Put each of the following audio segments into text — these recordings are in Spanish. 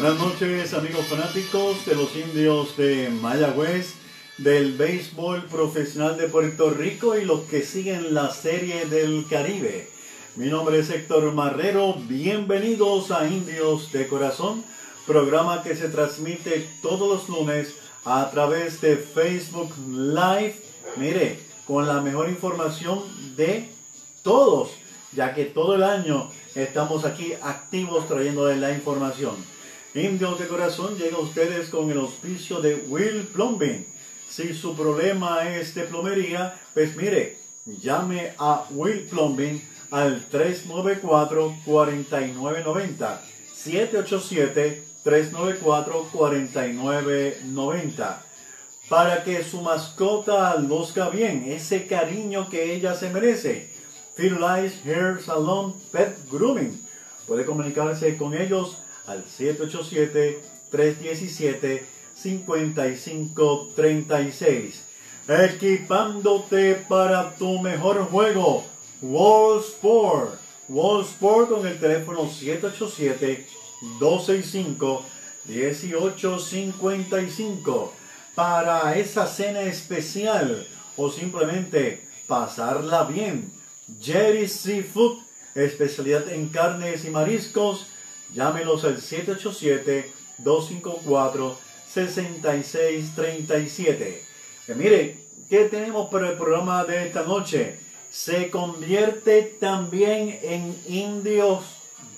Buenas noches amigos fanáticos de los indios de Mayagüez, del béisbol profesional de Puerto Rico y los que siguen la serie del Caribe. Mi nombre es Héctor Marrero, bienvenidos a Indios de Corazón, programa que se transmite todos los lunes a través de Facebook Live. Mire, con la mejor información de todos, ya que todo el año estamos aquí activos trayéndoles la información. Indios de Corazón llega a ustedes con el auspicio de Will Plumbing. Si su problema es de plomería, pues mire, llame a Will Plumbing al 394-4990. 787-394-4990. Para que su mascota luzca bien, ese cariño que ella se merece. Firulais Hair Salon Pet Grooming. Puede comunicarse con ellos al 787-317-5536. Equipándote para tu mejor juego. Wall Sport. Wall Sport con el teléfono 787-265-1855. Para esa cena especial o simplemente pasarla bien. Jerry Seafood, especialidad en carnes y mariscos. Llámenos al 787-254-6637. mire, ¿qué tenemos para el programa de esta noche? Se convierte también en indios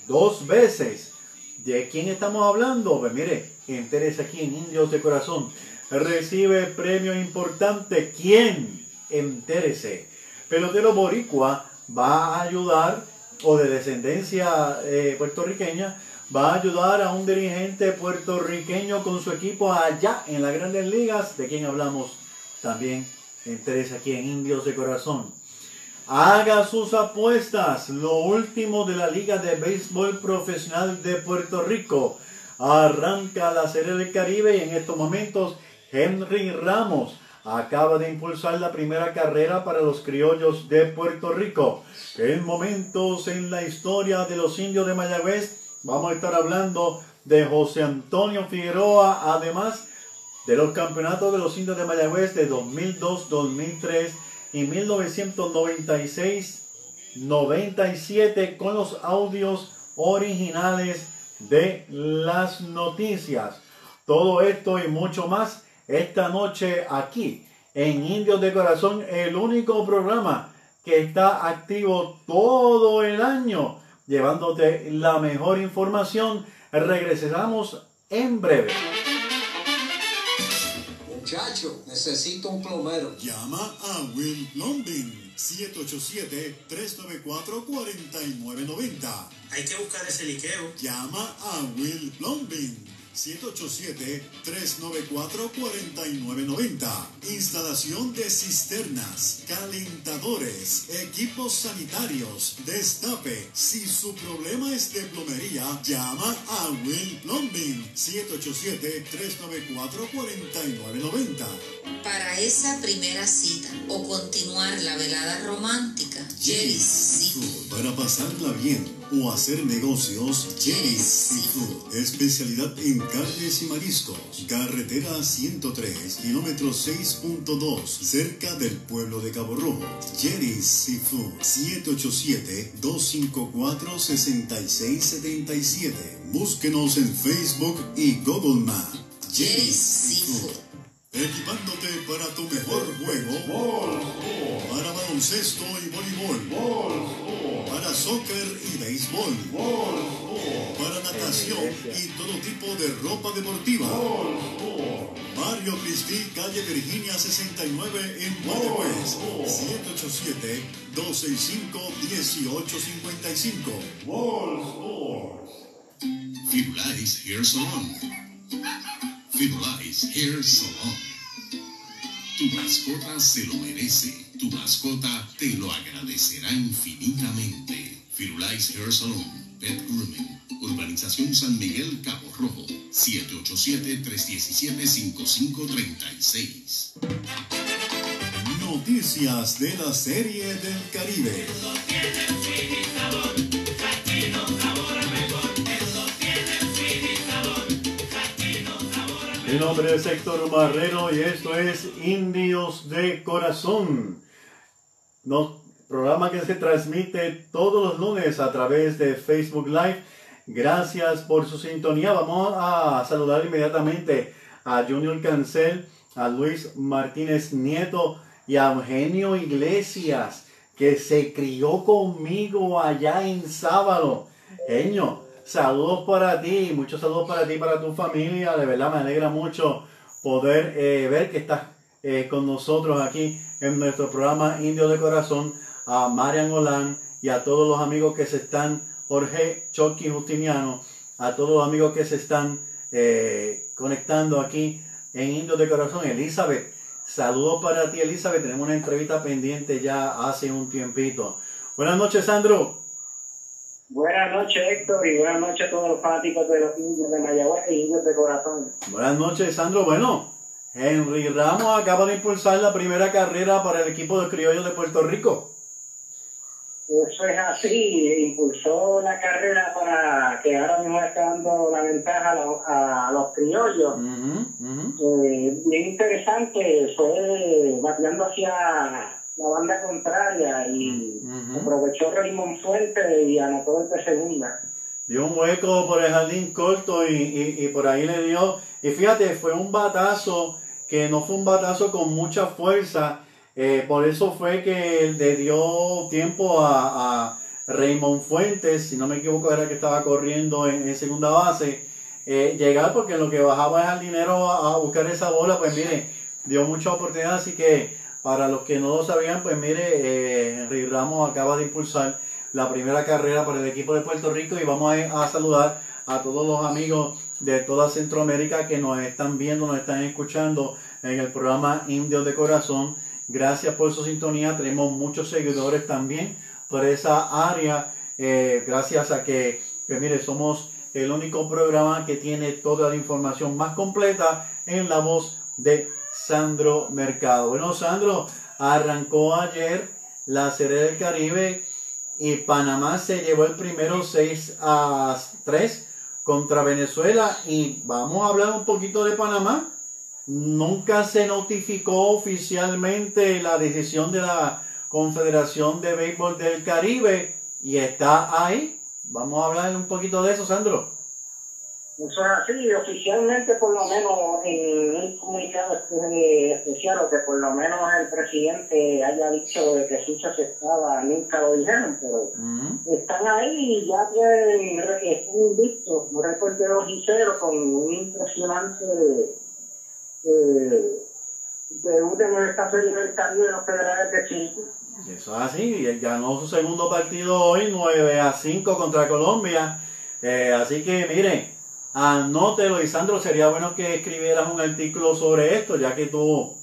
dos veces. ¿De quién estamos hablando? Pues mire, interesa aquí en Indios de Corazón. Recibe premio importante. ¿Quién? Entérese. Pelotero Boricua va a ayudar, o de descendencia eh, puertorriqueña, va a ayudar a un dirigente puertorriqueño con su equipo allá en las grandes ligas, de quien hablamos también interesa aquí en Indios de Corazón. Haga sus apuestas, lo último de la Liga de Béisbol Profesional de Puerto Rico. Arranca la Serie del Caribe y en estos momentos Henry Ramos acaba de impulsar la primera carrera para los criollos de Puerto Rico. En momentos en la historia de los indios de Mayagüez, vamos a estar hablando de José Antonio Figueroa, además de los campeonatos de los indios de Mayagüez de 2002, 2003 y 1996-97 con los audios originales de las noticias. Todo esto y mucho más esta noche aquí en Indios de Corazón, el único programa que está activo todo el año, llevándote la mejor información. Regresamos en breve. Muchacho, necesito un plomero. Llama a Will Plumbing 787-394-4990. Hay que buscar ese liqueo. Llama a Will Plumbing 787-394-4990. Instalación de cisternas, calentadores, equipos sanitarios, destape. Si su problema es de plomería, llama a Will Plumbing 787-394-4990. Para esa primera cita o continuar la velada romántica, Jerry's Seafood. Para pasarla bien o hacer negocios, Jerry's Seafood. Especialidad en carnes y mariscos. Carretera 103, kilómetro 6.2, cerca del pueblo de Cabo Rojo. Jerry's Seafood. 787-254-6677. Búsquenos en Facebook y Google Maps. Jerry's Seafood. Equipándote para tu mejor juego. Para baloncesto y voleibol. Para soccer y béisbol. Para natación y todo tipo de ropa deportiva. Mario Cristi, calle Virginia 69 en Mayagüez. 787-265-1855. Firulais Hair Salon. Firulais Hair Salon. Tu mascota se lo merece. Tu mascota te lo agradecerá infinitamente. Firulais Hair Salon. Pet Grooming. Urbanización San Miguel, Cabo Rojo. 787-317-5536. Noticias de la Serie del Caribe. Mi nombre es Héctor Marrero y esto es Indios de Corazón. No, programa que se transmite todos los lunes a través de Facebook Live. Gracias por su sintonía. Vamos a saludar inmediatamente a Junior Cancel, a Luis Martínez Nieto y a Eugenio Iglesias, que se crió conmigo allá en Sábado. Genio, saludos para ti, muchos saludos para ti y para tu familia. De verdad me alegra mucho poder eh, ver que estás eh, con nosotros aquí en nuestro programa Indio de Corazón. A Marian Olan y a todos los amigos que se están, Jorge Chucky Justiniano, a todos los amigos que se están eh, conectando aquí en Indio de Corazón. Elizabeth, saludos para ti, Elizabeth. Tenemos una entrevista pendiente ya hace un tiempito. Buenas noches, Sandro. Buenas noches, Héctor, y buenas noches a todos los fanáticos de los indios de Mayagüez e indios de corazón. Buenas noches, Sandro. Bueno, Henry Ramos acaba de impulsar la primera carrera para el equipo de criollos de Puerto Rico. Eso es así, impulsó la carrera para que ahora mismo está dando la ventaja a los, a los criollos. Ujú, ujú. Eh, bien interesante, fue bateando hacia la banda contraria y aprovechó Raymond Fuente y anotó desde segunda. Dio un hueco por el jardín corto y, y- y por ahí le dio. Y fíjate, fue un batazo que no fue un batazo con mucha fuerza. eh, por eso fue que le dio tiempo a, a Raymond Fuentes, si no me equivoco, era que estaba corriendo en, segunda base. eh, llegar porque lo que bajaba el jardinero a, a buscar esa bola, pues mire, dio mucha oportunidad. Así que para los que no lo sabían, pues mire, eh, Henry Ramos acaba de impulsar la primera carrera por el equipo de Puerto Rico y vamos a, a saludar a todos los amigos de toda Centroamérica que nos están viendo, nos están escuchando en el programa Indios de Corazón. Gracias por su sintonía, tenemos muchos seguidores también por esa área, eh, gracias a que, que mire, somos el único programa que tiene toda la información más completa en la voz de Sandro Mercado. Bueno, Sandro, arrancó ayer la Serie del Caribe y Panamá se llevó el primero 6 a 3 contra Venezuela y vamos a hablar un poquito de Panamá. Nunca se notificó oficialmente la decisión de la Confederación de Béisbol del Caribe y está ahí. Vamos a hablar un poquito de eso, Sandro. Eso es así, oficialmente por lo menos en un comunicado eh, especial o que por lo menos el presidente haya dicho de que sí se aceptaba, nunca lo dijeron, pero están ahí y ya tienen re- están invictos, un récord de 2 y 0 con un impresionante eh, debut en esta serie del Caribe de los federales de Chile. Eso es así, y él ganó su segundo partido hoy, 9 a 5 contra Colombia. Eh, así que mire, anótelo, y Sandro, sería bueno que escribieras un artículo sobre esto, ya que tú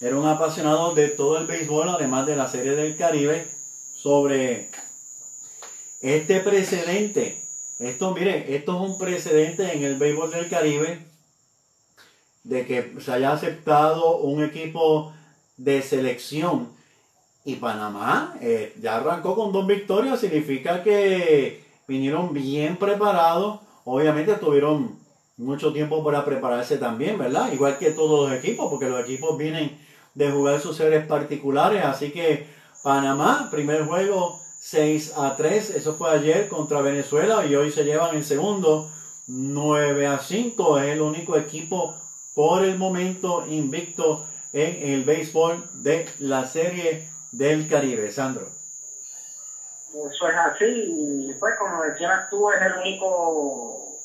eres un apasionado de todo el béisbol, además de la Serie del Caribe, sobre este precedente. Esto, mire, esto es un precedente en el béisbol del Caribe de que se haya aceptado un equipo de selección y Panamá eh, ya arrancó con dos victorias, significa que vinieron bien preparados. Obviamente tuvieron mucho tiempo para prepararse también, ¿verdad? Igual que todos los equipos, porque los equipos vienen de jugar sus series particulares. Así que Panamá, primer juego 6 a 3, eso fue ayer contra Venezuela y hoy se llevan el segundo 9 a 5. Es el único equipo por el momento invicto en el béisbol de la serie del Caribe. Sandro. Eso es así, y pues como decías tú, es el único,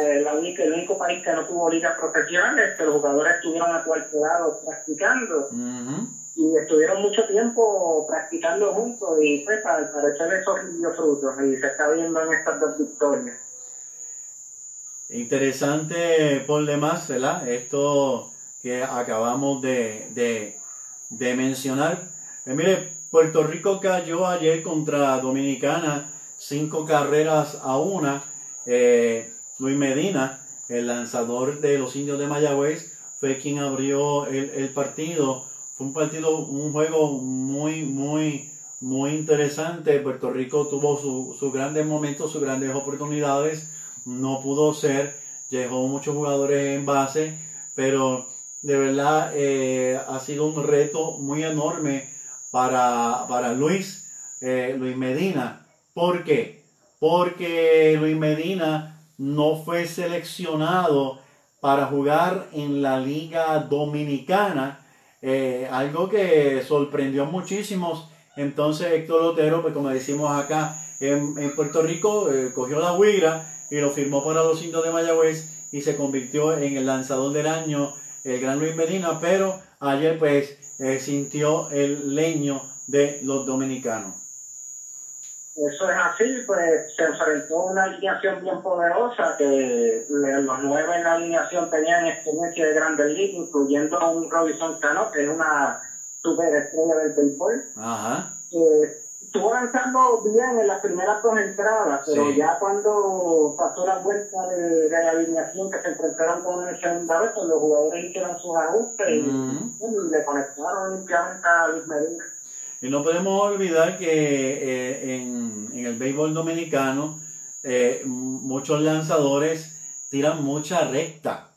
eh, la única- el único país que no tuvo ligas profesionales, que los jugadores estuvieron acuartelados practicando Ujú. y estuvieron mucho tiempo practicando juntos y pues al parecer eso rindió frutos y se está viendo en estas dos victorias. Interesante por demás, ¿verdad? Esto que acabamos de, de- de mencionar. Eh, mire, Puerto Rico cayó ayer contra Dominicana, cinco carreras a una. Eh, Luis Medina, el lanzador de los indios de Mayagüez, fue quien abrió el, el partido. Fue un partido, un juego muy, muy, muy interesante. Puerto Rico tuvo su- sus grandes momentos, sus grandes oportunidades. No pudo ser dejó muchos jugadores en base, pero de verdad eh, ha sido un reto muy enorme para, para Luis, eh, Luis Medina. ¿Por qué? Porque Luis Medina no fue seleccionado para jugar en la Liga Dominicana, eh, algo que sorprendió a muchísimos. Entonces Héctor Lotero, pues como decimos acá en, en Puerto Rico, eh, cogió la huira y lo firmó para los indios de Mayagüez y se convirtió en el lanzador del año, el gran Luis Medina, pero ayer pues eh, sintió el leño de los dominicanos. Eso es así, pues se enfrentó a una alineación bien poderosa, que los nueve en la alineación tenían experiencia de grandes ligas, incluyendo a un Robinson Cano, que es una superestrella del béisbol. Ajá. Eh, estuvo avanzando bien en las primeras dos entradas, pero Sí. ya cuando pasó la vuelta de, de la alineación que se enfrentaron con el segunda vez, los jugadores hicieron sus ajustes y- Ujú. y le conectaron limpiamente a Luis Medina. Y no podemos olvidar que eh, en, en el béisbol dominicano eh, muchos lanzadores tiran mucha recta,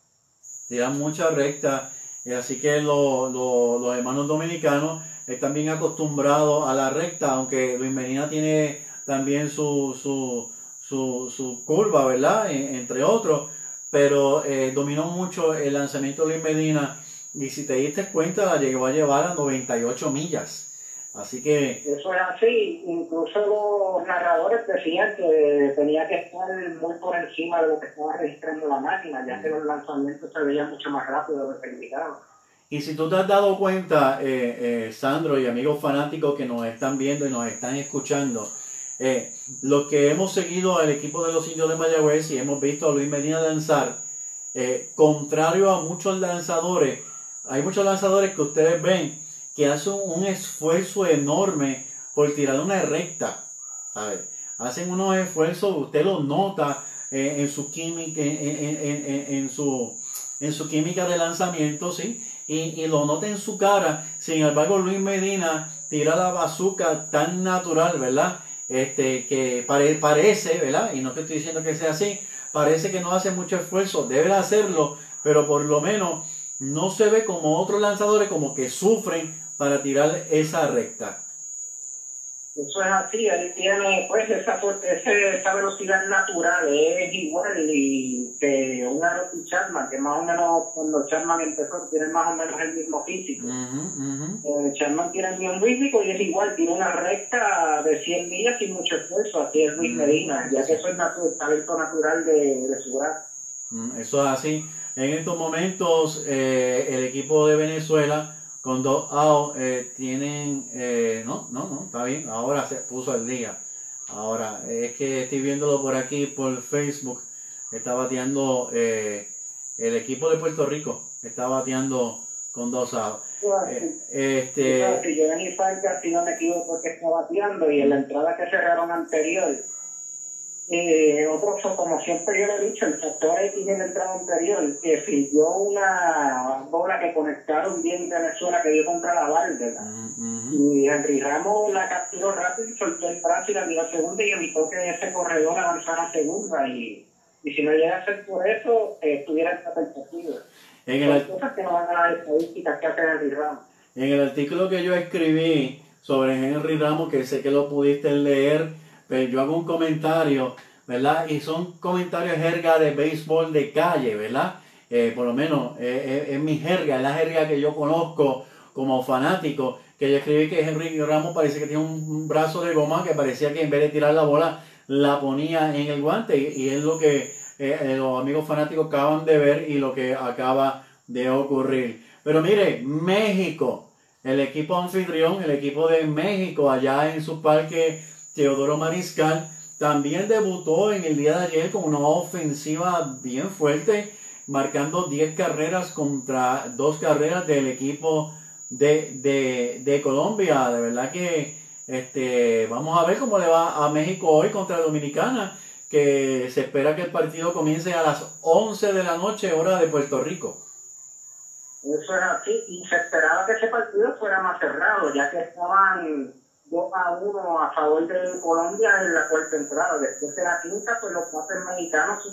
tiran mucha recta, y así que lo- lo- los hermanos dominicanos están bien acostumbrados a la recta, aunque Luis Medina tiene también su, su, su, su curva, ¿verdad? En- entre otros, pero eh, dominó mucho el lanzamiento de Luis Medina y si te diste cuenta la llegó a llevar a 98 millas. Así que Eso es así, incluso los narradores decían que tenía que estar muy por encima de lo que estaba registrando la máquina, ya que los lanzamientos se veían mucho más rápido de lo que indicaban. Y si tú te has dado cuenta, eh, eh, Sandro y amigos fanáticos que nos están viendo y nos están escuchando, eh, los que hemos seguido al equipo de los indios de Mayagüez y hemos visto a Luis Medina lanzar, eh, contrario a muchos lanzadores, hay muchos lanzadores que ustedes ven que hacen un esfuerzo enorme por tirar una recta. ¿sabe? Hacen unos esfuerzos, usted los nota en su química, en su química de lanzamiento, ¿sí? Y, lo nota en su cara. Sin embargo, Luis Medina tira la bazuca tan natural, ¿verdad? Este, que pare- parece, ¿verdad? Y no te estoy diciendo que sea así, parece que no hace mucho esfuerzo, debe hacerlo, pero por lo menos no se ve como otros lanzadores como que sufren para tirar esa recta. Eso es así, él tiene pues esa, esa velocidad natural, es igual y que un Aaron Chapman, que más o menos cuando Chapman empezó tiene más o menos el mismo físico. Ujú, ujú. Eh, Chapman tiene el mismo físico y es igual, tiene una recta de 100 millas sin mucho esfuerzo, así es Luis Mm. Medina, ya que eso es natu- talento natural de, de su brazo. Mm, Eso es así. En estos momentos, eh, el equipo de Venezuela con dos outs eh, tienen. eh, no, no, no, está bien. Ahora se puso al día. Ahora, es que estoy viéndolo por aquí, por Facebook. Está bateando eh, el equipo de Puerto Rico. Está bateando con dos outs. Eh, este. Si Giovanni Fargas, si no me equivoco, que está bateando y en la entrada que cerraron anterior, eh, otro, so- como siempre yo lo he dicho, el factor X en la entrada anterior, que siguió una bola que conectaron bien Venezuela que dio contra la Válvula. mm, ujú. Y Henry Ramos la capturó rápido y soltó el brazo y la dio a segunda y evitó que ese corredor avanzara a segunda. Y, y si no llega a ser por eso, eh, estuviera en la perspectiva. En el, Son cosas que no van a las estadísticas que hace Henry Ramos. En el artículo que yo escribí sobre Henry Ramos, que sé que lo pudiste leer, pero yo hago un comentario, ¿verdad? Y son comentarios jerga de béisbol de calle, ¿verdad? Eh, por lo menos eh, eh, es mi jerga, es la jerga que yo conozco como fanático, que yo escribí que Henry Ramos parece que tiene un, brazo de goma que parecía que en vez de tirar la bola la ponía en el guante y, es lo que los amigos fanáticos acaban de ver y lo que acaba de ocurrir. Pero mire, México, el equipo anfitrión, el equipo de México allá en su parque Teodoro Mariscal, también debutó en el día de ayer con una ofensiva bien fuerte, marcando 10 carreras contra dos carreras del equipo de, de, Colombia. De verdad que este, vamos a ver cómo le va a México hoy contra Dominicana, que se espera que el partido comience a las 11 de la noche, hora de Puerto Rico. Eso es así, y se esperaba que ese partido fuera más cerrado, ya que estaban 2 a 1 a favor de Colombia en la cuarta entrada. Después de la quinta, pues los cuatro mexicanos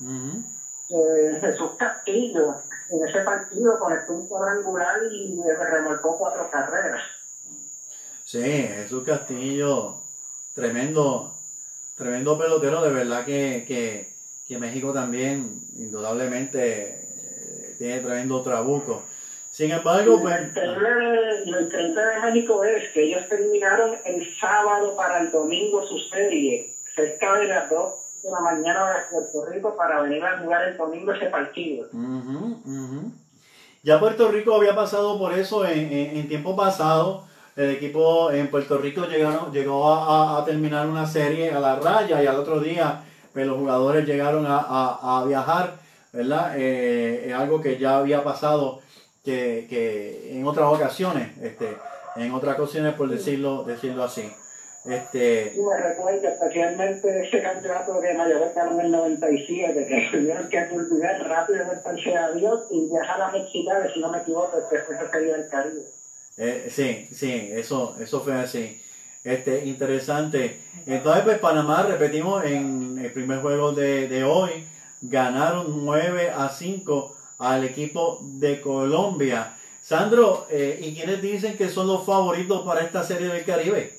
ujú. Eh, Jesús Castillo en ese partido conectó un cuadrangular y remolcó cuatro carreras. Sí, Jesús Castillo, tremendo, tremendo pelotero, de verdad que, que, que México también, indudablemente, eh, tiene tremendo trabuco. Sin embargo, pues, lo increíble de México es que ellos terminaron el sábado para el domingo su serie, cerca de las 2 de la mañana de Puerto Rico, para venir a jugar el domingo ese partido. Ya Puerto Rico había pasado por eso en, en, en tiempo pasado. El equipo en Puerto Rico llegaron, llegó a, a- a terminar una serie a la raya y al otro día pues, los jugadores llegaron a, a- a viajar, ¿verdad? Eh, es algo que ya había pasado que, que en otras ocasiones, este, en otras ocasiones por decirlo, decirlo así. Este, Y me recuerdo especialmente ese campeonato de Mayagüez ganó en el 97, que tuvieron que culminar rápido en el tercer avión y viajar a Mexicali, si no me equivoco, después se sería el Caribe. Eh, sí, sí, eso, eso fue así. Este, interesante. Entonces, pues Panamá, repetimos, en el primer juego de, de hoy, ganaron 9 a 5 al equipo de Colombia. Sandro, eh, ¿y quiénes dicen que son los favoritos para esta serie del Caribe?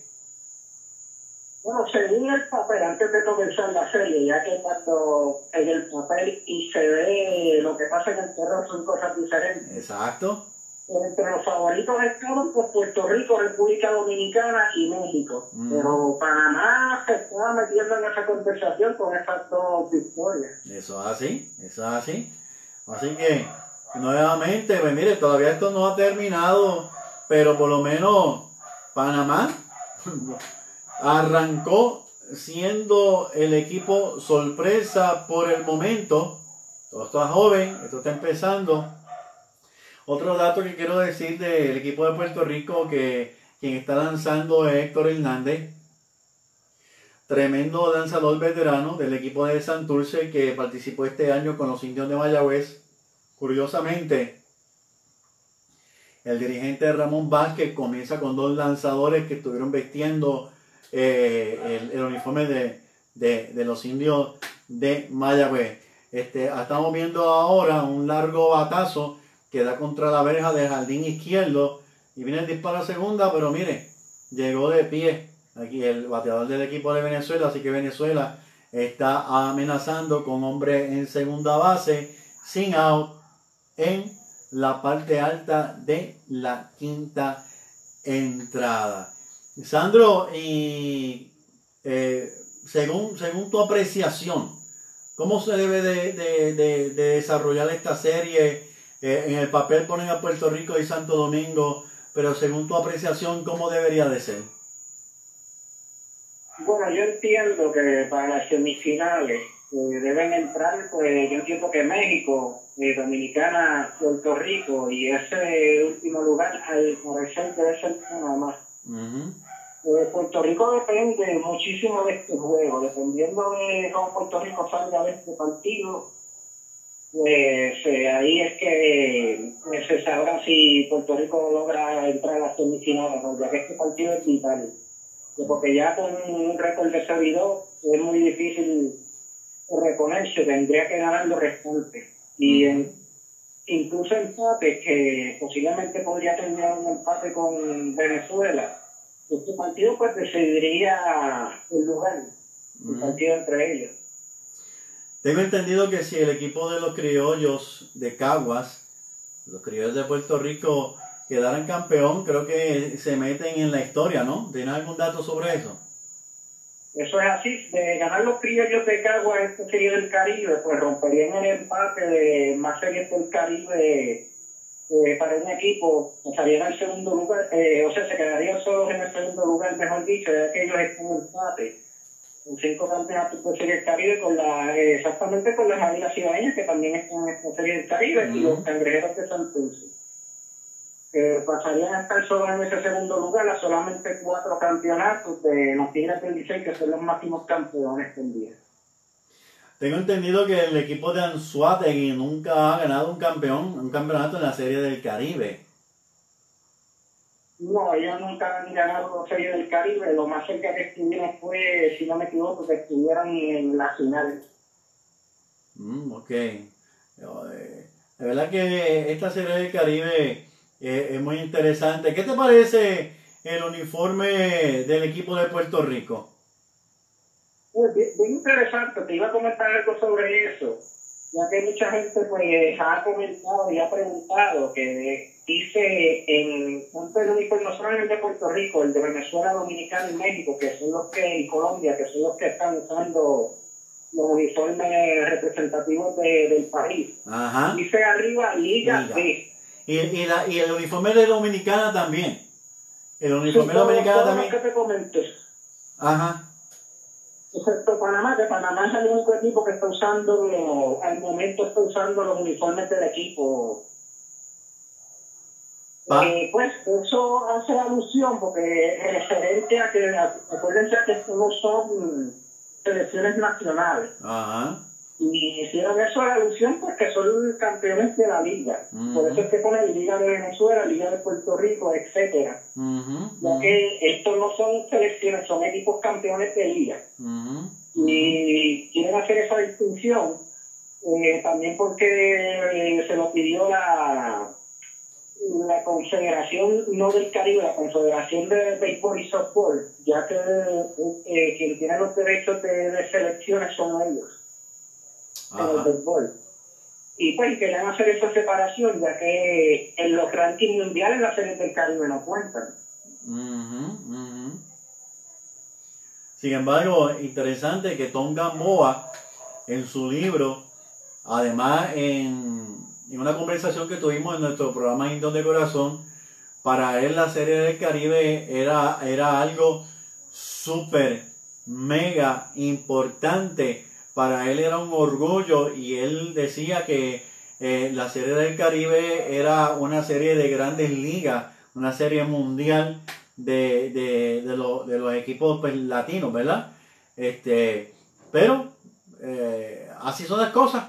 Bueno, según el papel, antes de comenzar la serie, ya que cuando en el papel y se ve lo que pasa en el terreno son cosas diferentes. Exacto. Entre los favoritos estaban pues, Puerto Rico, República Dominicana y México. Mm. Pero Panamá se estaba metiendo en esa conversación con esas dos victorias. Eso es así, eso es así. Así que, nuevamente, pues mire, todavía esto no ha terminado, pero por lo menos Panamá arrancó siendo el equipo sorpresa por el momento. Todo está joven, esto está empezando. Otro dato que quiero decir del equipo de Puerto Rico que quien está lanzando es Héctor Hernández. Tremendo lanzador veterano del equipo de Santurce que participó este año con los indios de Mayagüez. Curiosamente, el dirigente Ramón Vázquez comienza con dos lanzadores que estuvieron vistiendo eh, el, uniforme de, de- de los indios de Mayagüez. Este, estamos viendo ahora un largo batazo que da contra la verja del jardín izquierdo y viene el disparo a segunda, pero mire, llegó de pie aquí el bateador del equipo de Venezuela, así que Venezuela está amenazando con hombre en segunda base, sin out, en la parte alta de la quinta entrada. Sandro, y eh, según, según tu apreciación, ¿cómo se debe de, de- de- de desarrollar esta serie? Eh, en el papel ponen a Puerto Rico y Santo Domingo, pero según tu apreciación, ¿cómo debería de ser? Bueno, yo entiendo que para las semifinales eh, deben entrar, pues yo entiendo que México, eh, Dominicana, Puerto Rico y ese último lugar al parecer debe ser Panamá. Ujú. Eh, Puerto Rico depende muchísimo de este juego, dependiendo de cómo Puerto Rico salga de este partido, pues eh, ahí es que se sabrá si Puerto Rico logra entrar a las semifinales, ¿no? ya que este partido es vital. Porque ya con un récord de servidor es muy difícil reponerse, tendría que ganar los restantes. Y en- incluso empate, que posiblemente podría terminar un empate con Venezuela, este partido pues decidiría el lugar, el Ujú. partido entre ellos. Tengo entendido que si el equipo de los criollos de Caguas, los criollos de Puerto Rico, quedaran campeón, creo que se meten en la historia, ¿no? ¿Tienen algún dato sobre eso? Eso es así, de ganar los criollos de Cagua esta serie del Caribe, pues romperían el empate de más series del Caribe eh, para un equipo, estarían al segundo lugar, eh, o sea, se quedarían solos en el segundo lugar, mejor dicho, ya que ellos están en empate. En cinco campeonatos de serie del Caribe, con la, eh, exactamente con las Águilas Cibaeñas, que también están en esta serie del Caribe, y los cangrejeros de Santurce. Eh, pasarían a estar solo en ese segundo lugar a solamente cuatro campeonatos de los Tigres del Licey, que son los máximos campeones del día. Tengo entendido que el equipo de Anzuategui nunca ha ganado un campeón, un campeonato en la Serie del Caribe. No, ellos nunca han ganado Serie del Caribe. Lo más cerca que estuvieron fue, si no me equivoco, que estuvieron en la final. Mm, ok. Eh, de verdad que esta serie del Caribe eh, es muy interesante. ¿Qué te parece el uniforme del equipo de Puerto Rico? Pues, bien, bien interesante, te iba a comentar algo sobre eso, ya que mucha gente pues ha comentado y ha preguntado que dice en el uniforme, no solamente de Puerto Rico, el de Venezuela, Dominicana y México, que son los que, y Colombia, que son los que están usando los uniformes representativos de- del país. Ajá. Dice arriba Liga, Liga. B. Y, y, la, y el uniforme de Dominicana también. El uniforme de Todo- Dominicana todo lo también. que te comenté. Ajá. Excepto Panamá, que Panamá es el único equipo que está usando, al momento está usando los uniformes del equipo. Eh, pues eso hace alusión, porque referente a que, acuérdense que no son selecciones nacionales. Ajá. Y hicieron eso a alusión porque son campeones de la liga. Por eso es que ponen Liga de Venezuela, Liga de Puerto Rico, etcétera. Ujú, Ya que estos no son selecciones, son equipos campeones de liga. y quieren hacer esa distinción eh, también porque eh, se lo pidió la la Confederación no del Caribe, la Confederación de Béisbol y Softball, ya que eh, quien tiene los derechos de, de selecciones son ellos en el Ajá. béisbol. Y pues querían hacer esa separación, ya que en los rankings mundiales las series del Caribe no cuentan. Ujú, ujú. Sin embargo, interesante que Tom Gamboa en su libro, además en, en una conversación que tuvimos en nuestro programa Indios de Corazón, para él la serie del Caribe era, era algo súper, mega importante. Para él era un orgullo y él decía que eh, la serie del Caribe era una serie de grandes ligas, una serie mundial de, de, de, de los equipos pues, latinos, ¿verdad? Este, pero eh, así son las cosas,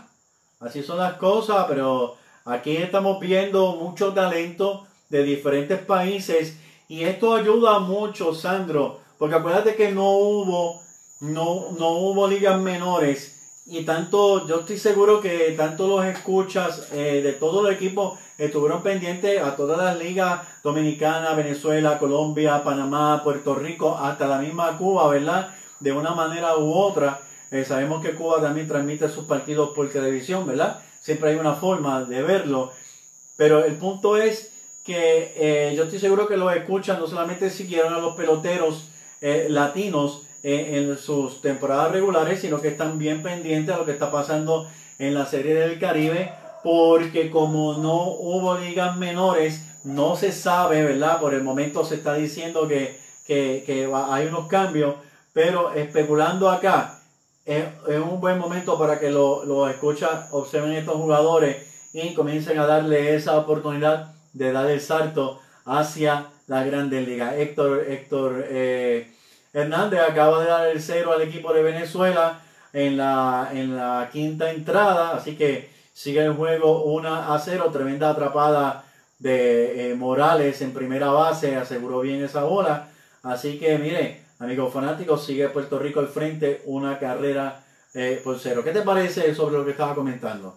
así son las cosas, pero aquí estamos viendo mucho talento de diferentes países y esto ayuda mucho, Sandro, porque acuérdate que no hubo, no, no hubo ligas menores y tanto, yo estoy seguro que tanto los escuchas eh, de todos los equipos estuvieron pendientes a todas las ligas dominicanas, Venezuela, Colombia, Panamá, Puerto Rico, hasta la misma Cuba, ¿verdad? De una manera u otra. Eh, sabemos que Cuba también transmite sus partidos por televisión, ¿verdad? Siempre hay una forma de verlo. Pero el punto es que eh, yo estoy seguro que los escuchan no solamente siguieron a los peloteros latinos en sus temporadas regulares, sino que están bien pendientes a lo que está pasando en la Serie del Caribe, porque como no hubo ligas menores, no se sabe, ¿verdad? Por el momento se está diciendo que, que, que hay unos cambios, pero especulando acá, es, es un buen momento para que los lo escuchas, observen estos jugadores y comiencen a darle esa oportunidad de dar el salto hacia la Grandes Ligas. Héctor, Héctor eh, Hernández acaba de dar el cero al equipo de Venezuela en la, en la quinta entrada, así que sigue el juego 1 a 0, tremenda atrapada de eh, Morales en primera base, aseguró bien esa bola, así que mire, amigos fanáticos, sigue Puerto Rico al frente, una carrera eh, por cero. ¿Qué te parece sobre lo que estaba comentando?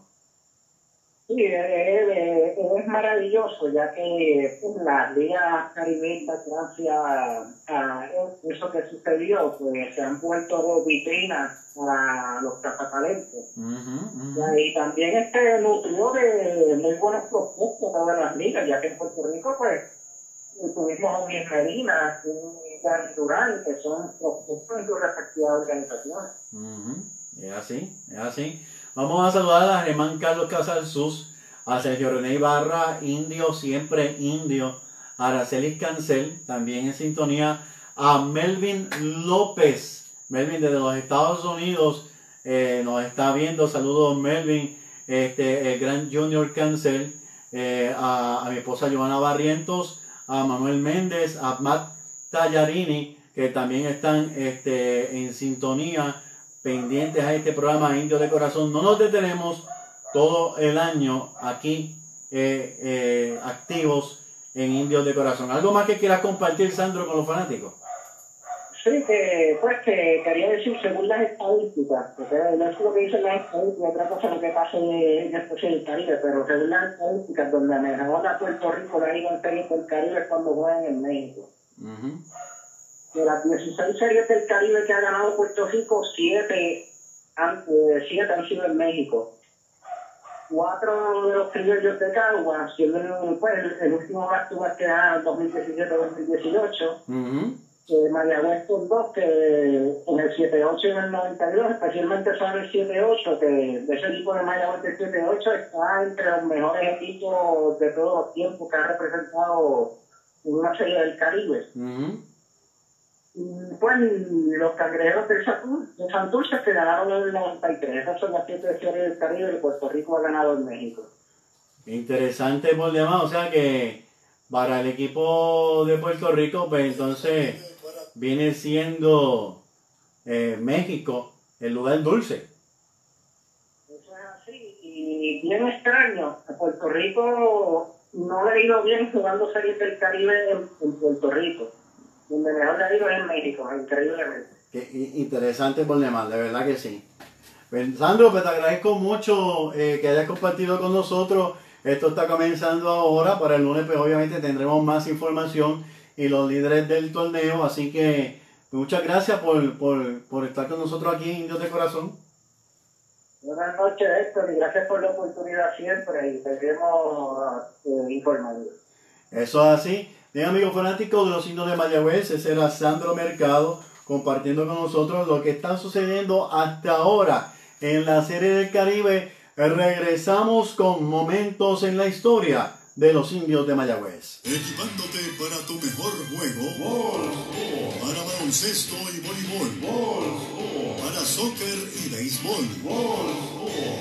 Sí, es, es- es maravilloso, ya que pues, las ligas caribeñas, gracias a eso que sucedió, pues se han vuelto vitrinas para los cazatalentos. Ya, Y también este nutrió de muy buenos prospectos para las ligas, ya que en Puerto Rico, pues, tuvimos a Luis Medina, un Gary Durán, que son prospectos en sus respectivas organizaciones. Ujú, Es así, es así. Vamos a saludar a Germán Carlos Casalsus, a Sergio René Ibarra, indio, siempre indio, Aracelis Cancel, también en sintonía, a Melvin López, Melvin desde los Estados Unidos, eh, nos está viendo, saludos Melvin, este, el gran Junior Cancel, eh, a, a mi esposa Giovanna Barrientos, a Manuel Méndez, a Matt Tallarini, que también están este, en sintonía, pendientes a este programa Indio de Corazón. No nos detenemos todo el año aquí eh, eh, activos en Indios de Corazón. ¿Algo más que quieras compartir, Sandro, con los fanáticos? Sí, que pues que quería decir según las estadísticas, porque no es lo que dicen las estadísticas, otra cosa lo que pasa en, después en el Caribe, pero según las estadísticas, donde mejor a Puerto Rico la ido en el Caribe es cuando juegan en México. De las 16 series del Caribe que ha ganado Puerto Rico, 7 han, eh, siete han sido en México. Cuatro de los criollos de Cagua, siendo el, pues, el último más tuvo que en 2017-2018. Eh, Mayagüez con dos, que en el 7-8 y en el 92, especialmente sabe el 7-8, que de ese equipo de Mayagüez del 7-8 está entre los mejores equipos de todos los tiempos que ha representado en una serie del Caribe. Pues los cangrejeros de Santurce que ganaron en el 93. Esas son las siete series del Caribe que Puerto Rico ha ganado en México. Interesante por demás, o sea que para el equipo de Puerto Rico, pues entonces viene siendo eh, México el lugar dulce. Eso es así. Y bien extraño, a Puerto Rico no le ha ido bien jugando series del Caribe en, Puerto Rico. Donde mejor ha ido es en México, increíblemente. Qué interesante por demás, de verdad que sí. Pues, Sandro, pues te agradezco mucho eh, que hayas compartido con nosotros. Esto está comenzando ahora. Para el lunes, pues obviamente tendremos más información y los líderes del torneo. Así que muchas gracias por, por, por estar con nosotros aquí en Indios de Corazón. Buenas noches, Héctor, y gracias por la oportunidad siempre y seguiremos eh, informando. Eso es así. Bien, amigos fanáticos de los indios de Mayagüez, ese era Sandro Mercado compartiendo con nosotros lo que está sucediendo hasta ahora en la Serie del Caribe. Regresamos con momentos en la historia de los indios de Mayagüez. Equipándote para tu mejor juego. Para baloncesto y voleibol. Para soccer y béisbol.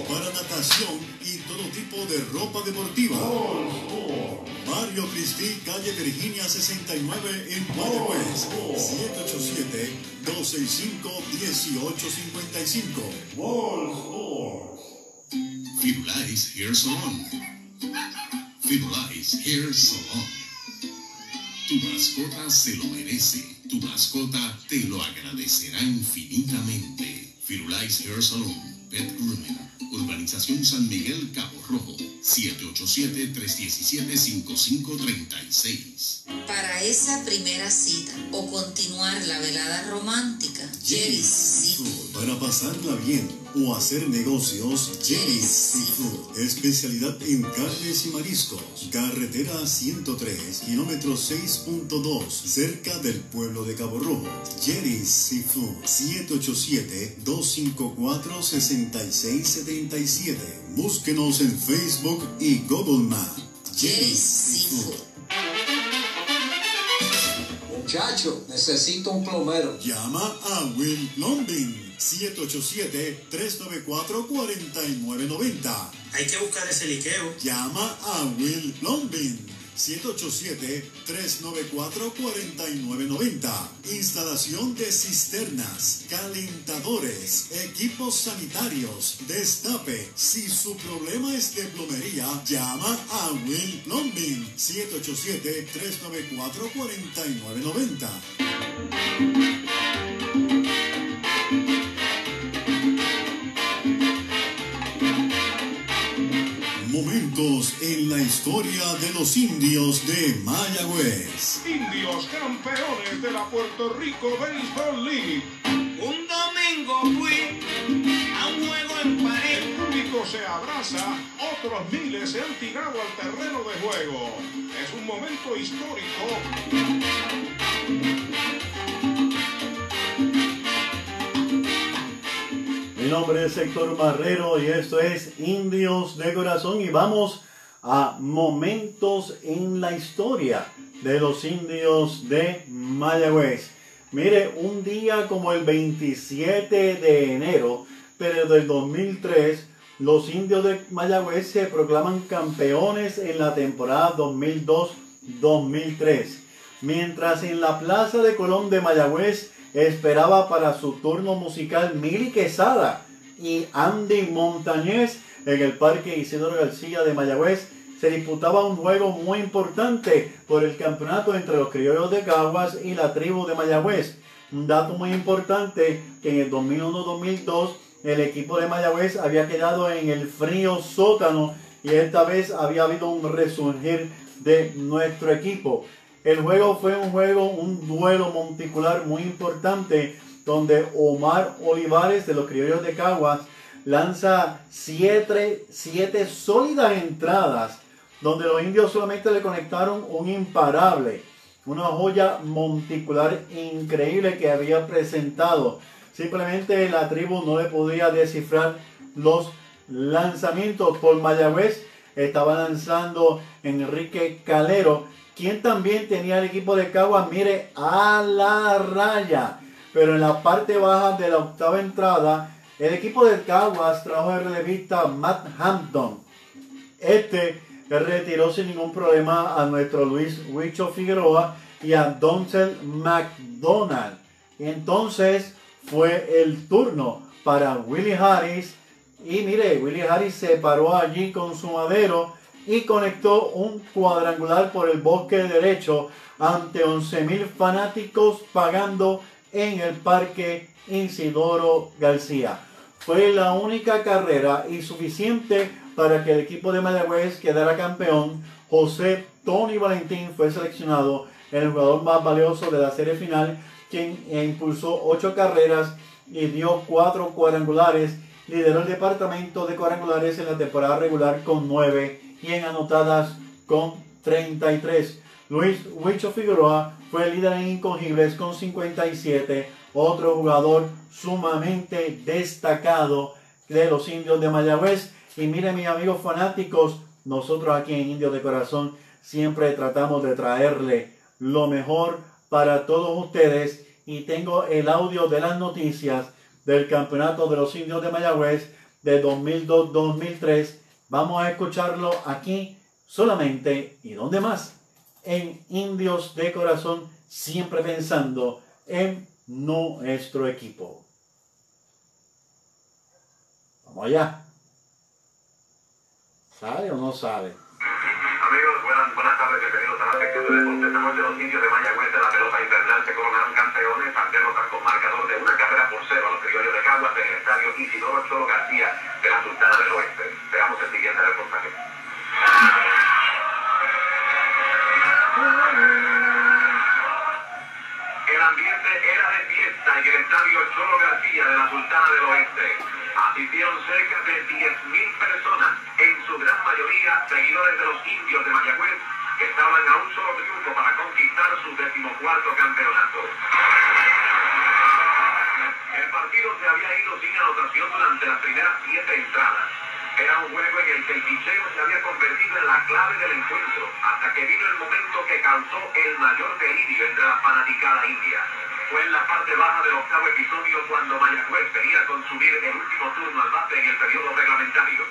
Para natación todo tipo de ropa deportiva. Mario Cristi, calle Virginia 69 en Mayagüez. 787-265-1855. Firulais Hair Salon Firulais Hair Salon. Tu mascota se lo merece. Tu mascota te lo agradecerá infinitamente. Firulais Hair Salon. Pet Grooming. Urbanización San Miguel, Cabo Rojo. 787-317-5536. Para esa primera cita o continuar la velada romántica, Jerry's Seafood. Para pasarla bien o hacer negocios, Jerry's Seafood. Especialidad en carnes y mariscos. Carretera 103, kilómetro 6.2, cerca del pueblo de Cabo Rojo. Jerry's Seafood. 787-254-6677. Búsquenos en Facebook y Google Maps. Jerry's Seafood. Muchacho, necesito un plomero. Llama a Will Lombing 787-394-4990. Hay que buscar ese liqueo. Llama a Will Lombing 787-394-4990. Instalación de cisternas, calentadores, equipos sanitarios, destape. Si su problema es de plomería, llama a Will Plumbing 787-394-4990. En la historia de los indios de Mayagüez. Indios campeones de la Puerto Rico Baseball League. Un domingo fui a un juego en París. El público se abraza, otros miles se han tirado al terreno de juego. Es un momento histórico. Nombre es Héctor Marrero y esto es Indios de Corazón y vamos a momentos en la historia de los indios de Mayagüez. Mire, un día como el 27 de enero, pero del 2003, los indios de Mayagüez se proclaman campeones en la temporada 2002-2003. Mientras en la Plaza de Colón de Mayagüez esperaba para su turno musical Mili Quesada y Andy Montañez en el Parque Isidoro García de Mayagüez se disputaba un juego muy importante por el campeonato entre los criollos de Caguas y la tribu de Mayagüez. Un dato muy importante que en el 2001-2002 el equipo de Mayagüez había quedado en el frío sótano y esta vez había habido un resurgir de nuestro equipo. El juego fue un juego, un duelo monticular muy importante donde Omar Olivares de los Criollos de Caguas lanza siete, siete sólidas entradas donde los indios solamente le conectaron un imparable, una joya monticular increíble que había presentado. Simplemente la tribu no le podía descifrar los lanzamientos por Mayagüez. Estaba lanzando Enrique Calero, quien también tenía el equipo de Caguas, mire, a la raya. Pero en la parte baja de la octava entrada, el equipo de Caguas trajo el relevista Matt Hampton. Este retiró sin ningún problema a nuestro Luis Huicho Figueroa y a Donzel McDonald. Entonces fue el turno para Willie Harris. Y mire, Willie Harris se paró allí con su madero y conectó un cuadrangular por el bosque derecho ante 11.000 fanáticos pagando en el Parque Isidoro García. Fue la única carrera y suficiente para que el equipo de Mayagüez quedara campeón. José Tony Valentín fue seleccionado el jugador más valioso de la serie final, quien impulsó ocho carreras y dio cuatro cuadrangulares. Lideró el departamento de cuadrangulares en la temporada regular con nueve y en anotadas con 33. Luis Huicho Figueroa fue el líder en incogibles con 57. Otro jugador sumamente destacado de los indios de Mayagüez. Y miren mis amigos fanáticos, nosotros aquí en Indios de Corazón siempre tratamos de traerle lo mejor para todos ustedes. Y tengo el audio de las noticias del Campeonato de los Indios de Mayagüez de 2002-2003. Vamos a escucharlo aquí solamente y donde más en Indios de Corazón, siempre pensando en nuestro equipo. Vamos allá. ¿Sale o no sale? Amigos, buenas, buenas tardes, bienvenidos a la sección de deportes. Esta noche los indios de Mayagüez era de fiesta en el estadio Cholo García de la Sultana del Oeste. Asistieron cerca de 10.000 personas, en su gran mayoría seguidores de los indios de Mayagüez, que estaban a un solo triunfo para conquistar su decimocuarto campeonato. El partido se había ido sin anotación durante las primeras siete entradas. Era un juego en el que el picheo se había convertido en la clave del encuentro, hasta que vino el momento que causó el mayor delirio entre la fanaticada india. Fue en la parte baja del octavo episodio cuando Mayagüez venía consumir el último turno al bate en el periodo reglamentario.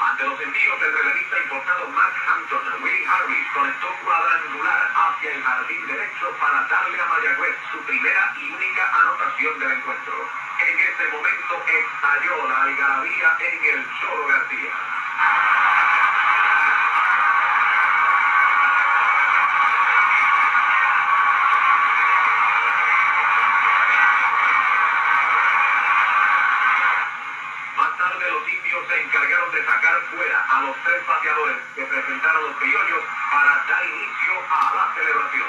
Ante los envíos del relevista importado Matt Hampton, Willie Harris conectó cuadrangular hacia el jardín derecho para darle a Mayagüez su primera y única anotación del encuentro. En ese momento estalló la algarabía en el Cholo García. Más tarde los indios se encargaron de sacar fuera a los tres bateadores que presentaron los criollos para dar inicio a la celebración.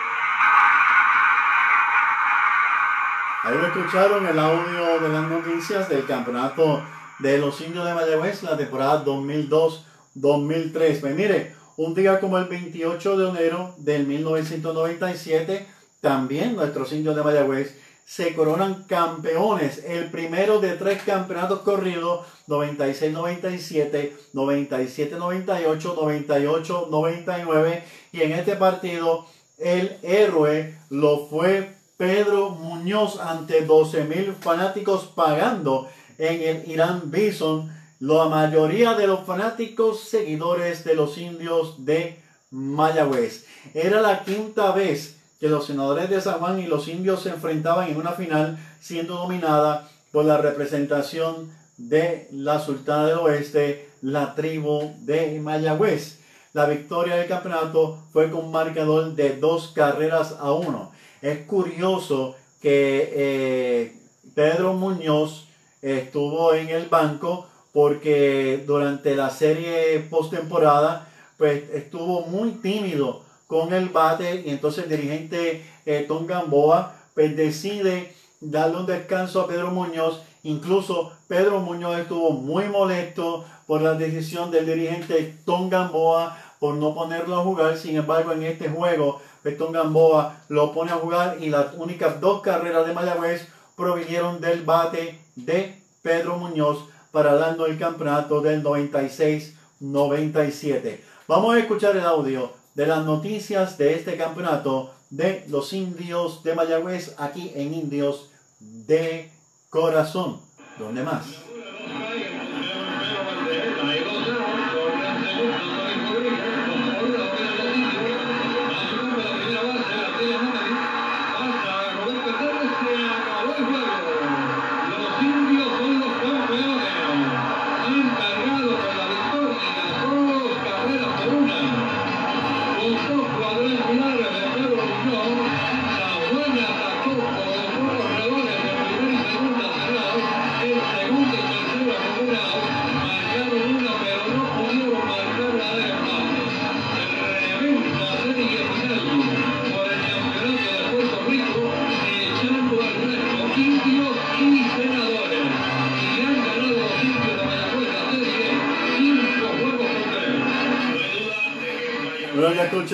Ahí lo escucharon el audio de las noticias del campeonato de los indios de Mayagüez, la temporada 2002-2003. Pues mire, un día como el 28 de enero del 1997, también nuestros indios de Mayagüez se coronan campeones. El primero de tres campeonatos corridos, 96-97, 97-98, 98-99. Y en este partido, el héroe lo fue Pedro Muñoz ante 12 mil fanáticos pagando en el Irán Bison. La mayoría de los fanáticos seguidores de los indios de Mayagüez. Era la quinta vez que los senadores de San Juan y los indios se enfrentaban en una final siendo dominada por la representación de la Sultana del Oeste, la tribu de Mayagüez. la victoria del campeonato fue con marcador de dos carreras a uno. Es curioso que eh, Pedro Muñoz estuvo en el banco porque durante la serie postemporada pues estuvo muy tímido con el bate y entonces el dirigente eh, Tom Gamboa pues decide darle un descanso a Pedro Muñoz. Incluso Pedro Muñoz estuvo muy molesto por la decisión del dirigente Tom Gamboa por no ponerlo a jugar. Sin embargo, en este juego, Tom Gamboa lo pone a jugar y las únicas dos carreras de Mayagüez provinieron del bate de Pedro Muñoz para dando el campeonato del 96-97. Vamos a escuchar el audio de las noticias de este campeonato de los indios de Mayagüez aquí en Indios de Corazón. ¿Dónde más?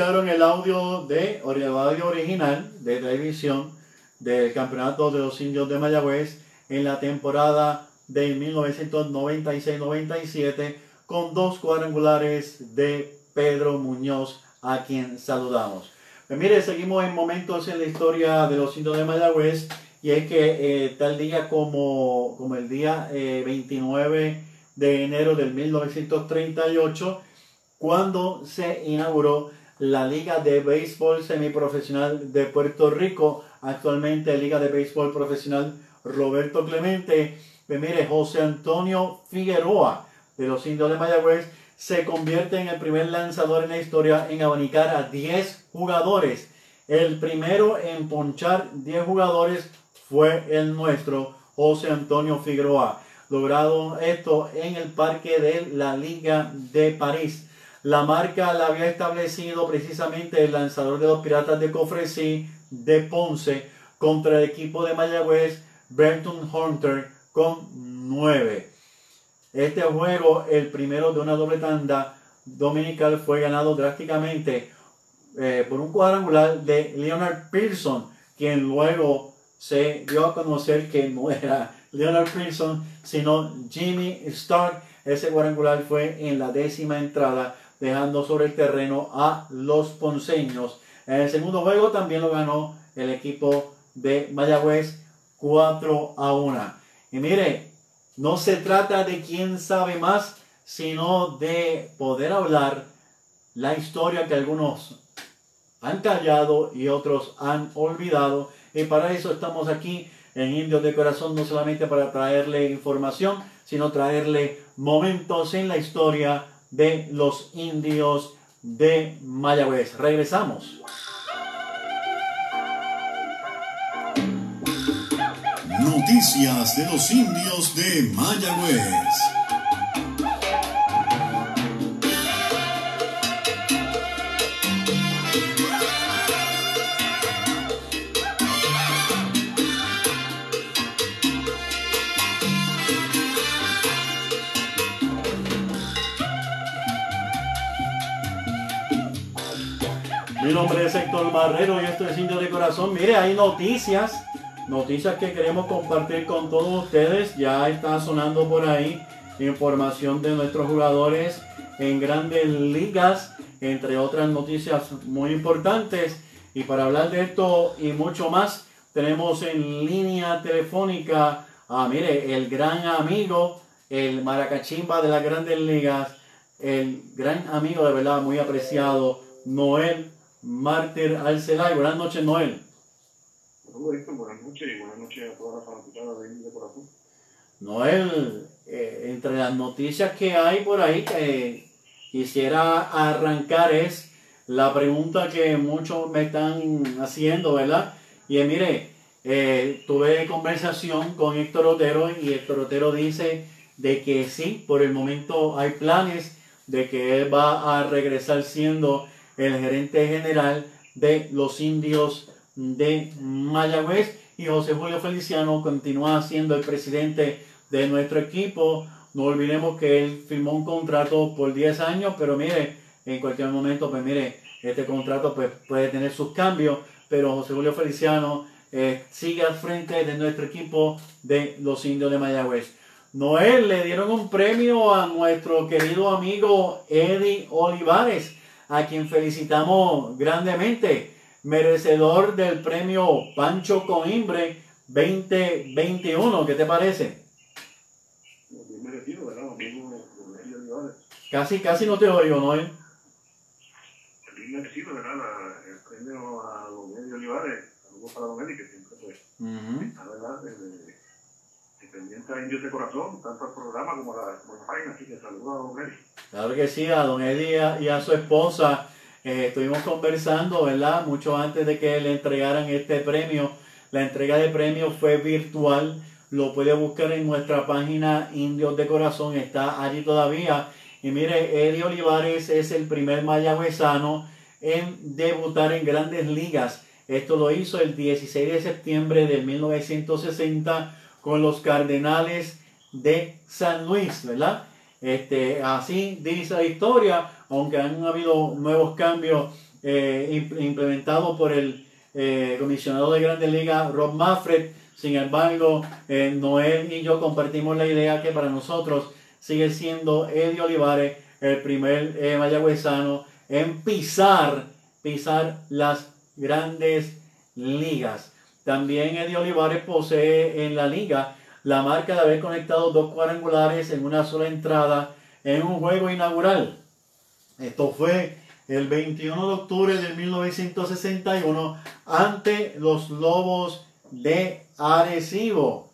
Escucharon el audio de el audio original de televisión del campeonato de los indios de Mayagüez en la temporada de 1996-97 con dos cuadrangulares de Pedro Muñoz a quien saludamos. Pues mire, seguimos en momentos en la historia de los indios de Mayagüez y es que eh, tal día como, como el día 29 eh, de enero del 1938 cuando se inauguró la Liga de Béisbol Semiprofesional de Puerto Rico, actualmente Liga de Béisbol Profesional Roberto Clemente. Pues mire, José Antonio Figueroa de los Indios de Mayagüez se convierte en el primer lanzador en la historia en abanicar a 10 jugadores. El primero en ponchar 10 jugadores fue el nuestro, José Antonio Figueroa. Logrado esto en el parque de la Liga de París. La marca la había establecido precisamente el lanzador de los Piratas de Cofresí de Ponce contra el equipo de Mayagüez, Brenton Hunter, con 9. Este juego, el primero de una doble tanda dominical, fue ganado drásticamente eh, por un cuadrangular de Leonard Pearson, quien luego se dio a conocer que no era Leonard Pearson, sino Jimmy Stark. Ese cuadrangular fue en la décima entrada dejando sobre el terreno a los ponceños. En el segundo juego también lo ganó el equipo de Mayagüez 4 a 1. Y mire, no se trata de quién sabe más, sino de poder hablar la historia que algunos han callado y otros han olvidado. Y para eso estamos aquí en Indios de Corazón, no solamente para traerle información, sino traerle momentos en la historia de los indios de Mayagüez. Regresamos. Noticias de los indios de Mayagüez. Mi nombre es Héctor Barrero y esto es Indio de Corazón. Mire, hay noticias, noticias que queremos compartir con todos ustedes. Ya está sonando por ahí información de nuestros jugadores en grandes ligas, entre otras noticias muy importantes. Y para hablar de esto y mucho más, tenemos en línea telefónica a, mire, el gran amigo, el maracachimba de las grandes ligas, el gran amigo de verdad, muy apreciado, Noel Mártir Alcelay. Buenas noches, Noel. buenas noches y buenas noches a todas las fanaticadas de de Noel, eh, entre las noticias que hay por ahí, que quisiera arrancar es la pregunta que muchos me están haciendo, ¿verdad? Y es, mire, eh, tuve conversación con Héctor Otero y Héctor Otero dice de que sí, por el momento hay planes de que él va a regresar siendo el gerente general de los indios de Mayagüez y José Julio Feliciano continúa siendo el presidente de nuestro equipo. No olvidemos que él firmó un contrato por 10 años, pero mire, en cualquier momento, pues mire, este contrato pues, puede tener sus cambios, pero José Julio Feliciano eh, sigue al frente de nuestro equipo de los indios de Mayagüez. Noel, le dieron un premio a nuestro querido amigo Eddie Olivares, a quien felicitamos grandemente, merecedor del premio Pancho Coimbre 2021. ¿Qué te parece? Bien merecido, ¿verdad? Casi, casi no te oigo, Noel. Bien merecido, ¿verdad? La- el premio a don Eddie Olivares. Saludos para don Eddie, que siempre pues, está, ¿verdad? Desde- Dependiente a Indios de Corazón, tanto al programa como la, página, así que saludos a don Eddie. Claro que sí, a don Eddie y a, su esposa eh, estuvimos conversando, ¿verdad? Mucho antes de que le entregaran este premio. La entrega de premio fue virtual. Lo puede buscar en nuestra página Indios de Corazón, está allí todavía. Y mire, Eddie Olivares es el primer mayagüezano en debutar en grandes ligas. Esto lo hizo el 16 de septiembre de 1960 con los Cardenales de San Luis, ¿verdad? Este, así dice la historia, aunque han habido nuevos cambios eh, imp- implementados por el eh, comisionado de Grandes Ligas, Rob Manfred. Sin embargo, eh, Noel y yo compartimos la idea que para nosotros sigue siendo Eddie Olivares el primer mayagüezano en pisar, pisar las grandes ligas. También Eddie Olivares posee en la liga la marca de haber conectado dos cuadrangulares en una sola entrada en un juego inaugural. Esto fue el 21 de octubre de 1961 ante los Lobos de Arecibo.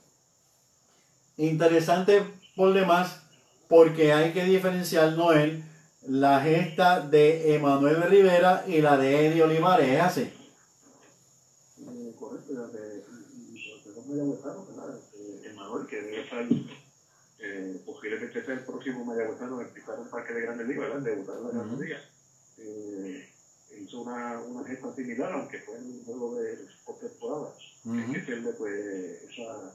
Interesante por demás porque hay que diferenciar Noel la gesta de Emanuel Rivera y la de Eddie Olivares. ¿Es así? Eh, correcto, ya de, y, y sobre todo mayagüezano, ¿verdad? Este, Emanuel, que debe estar, eh, posiblemente sea el próximo mayagüezano en pisar un parque de grandes ligas, ¿verdad? Debutar en la grandes ligas. Eh, hizo una, una gesta similar, aunque fue en un juego de postemporada, Ujú. que pierde pues esa,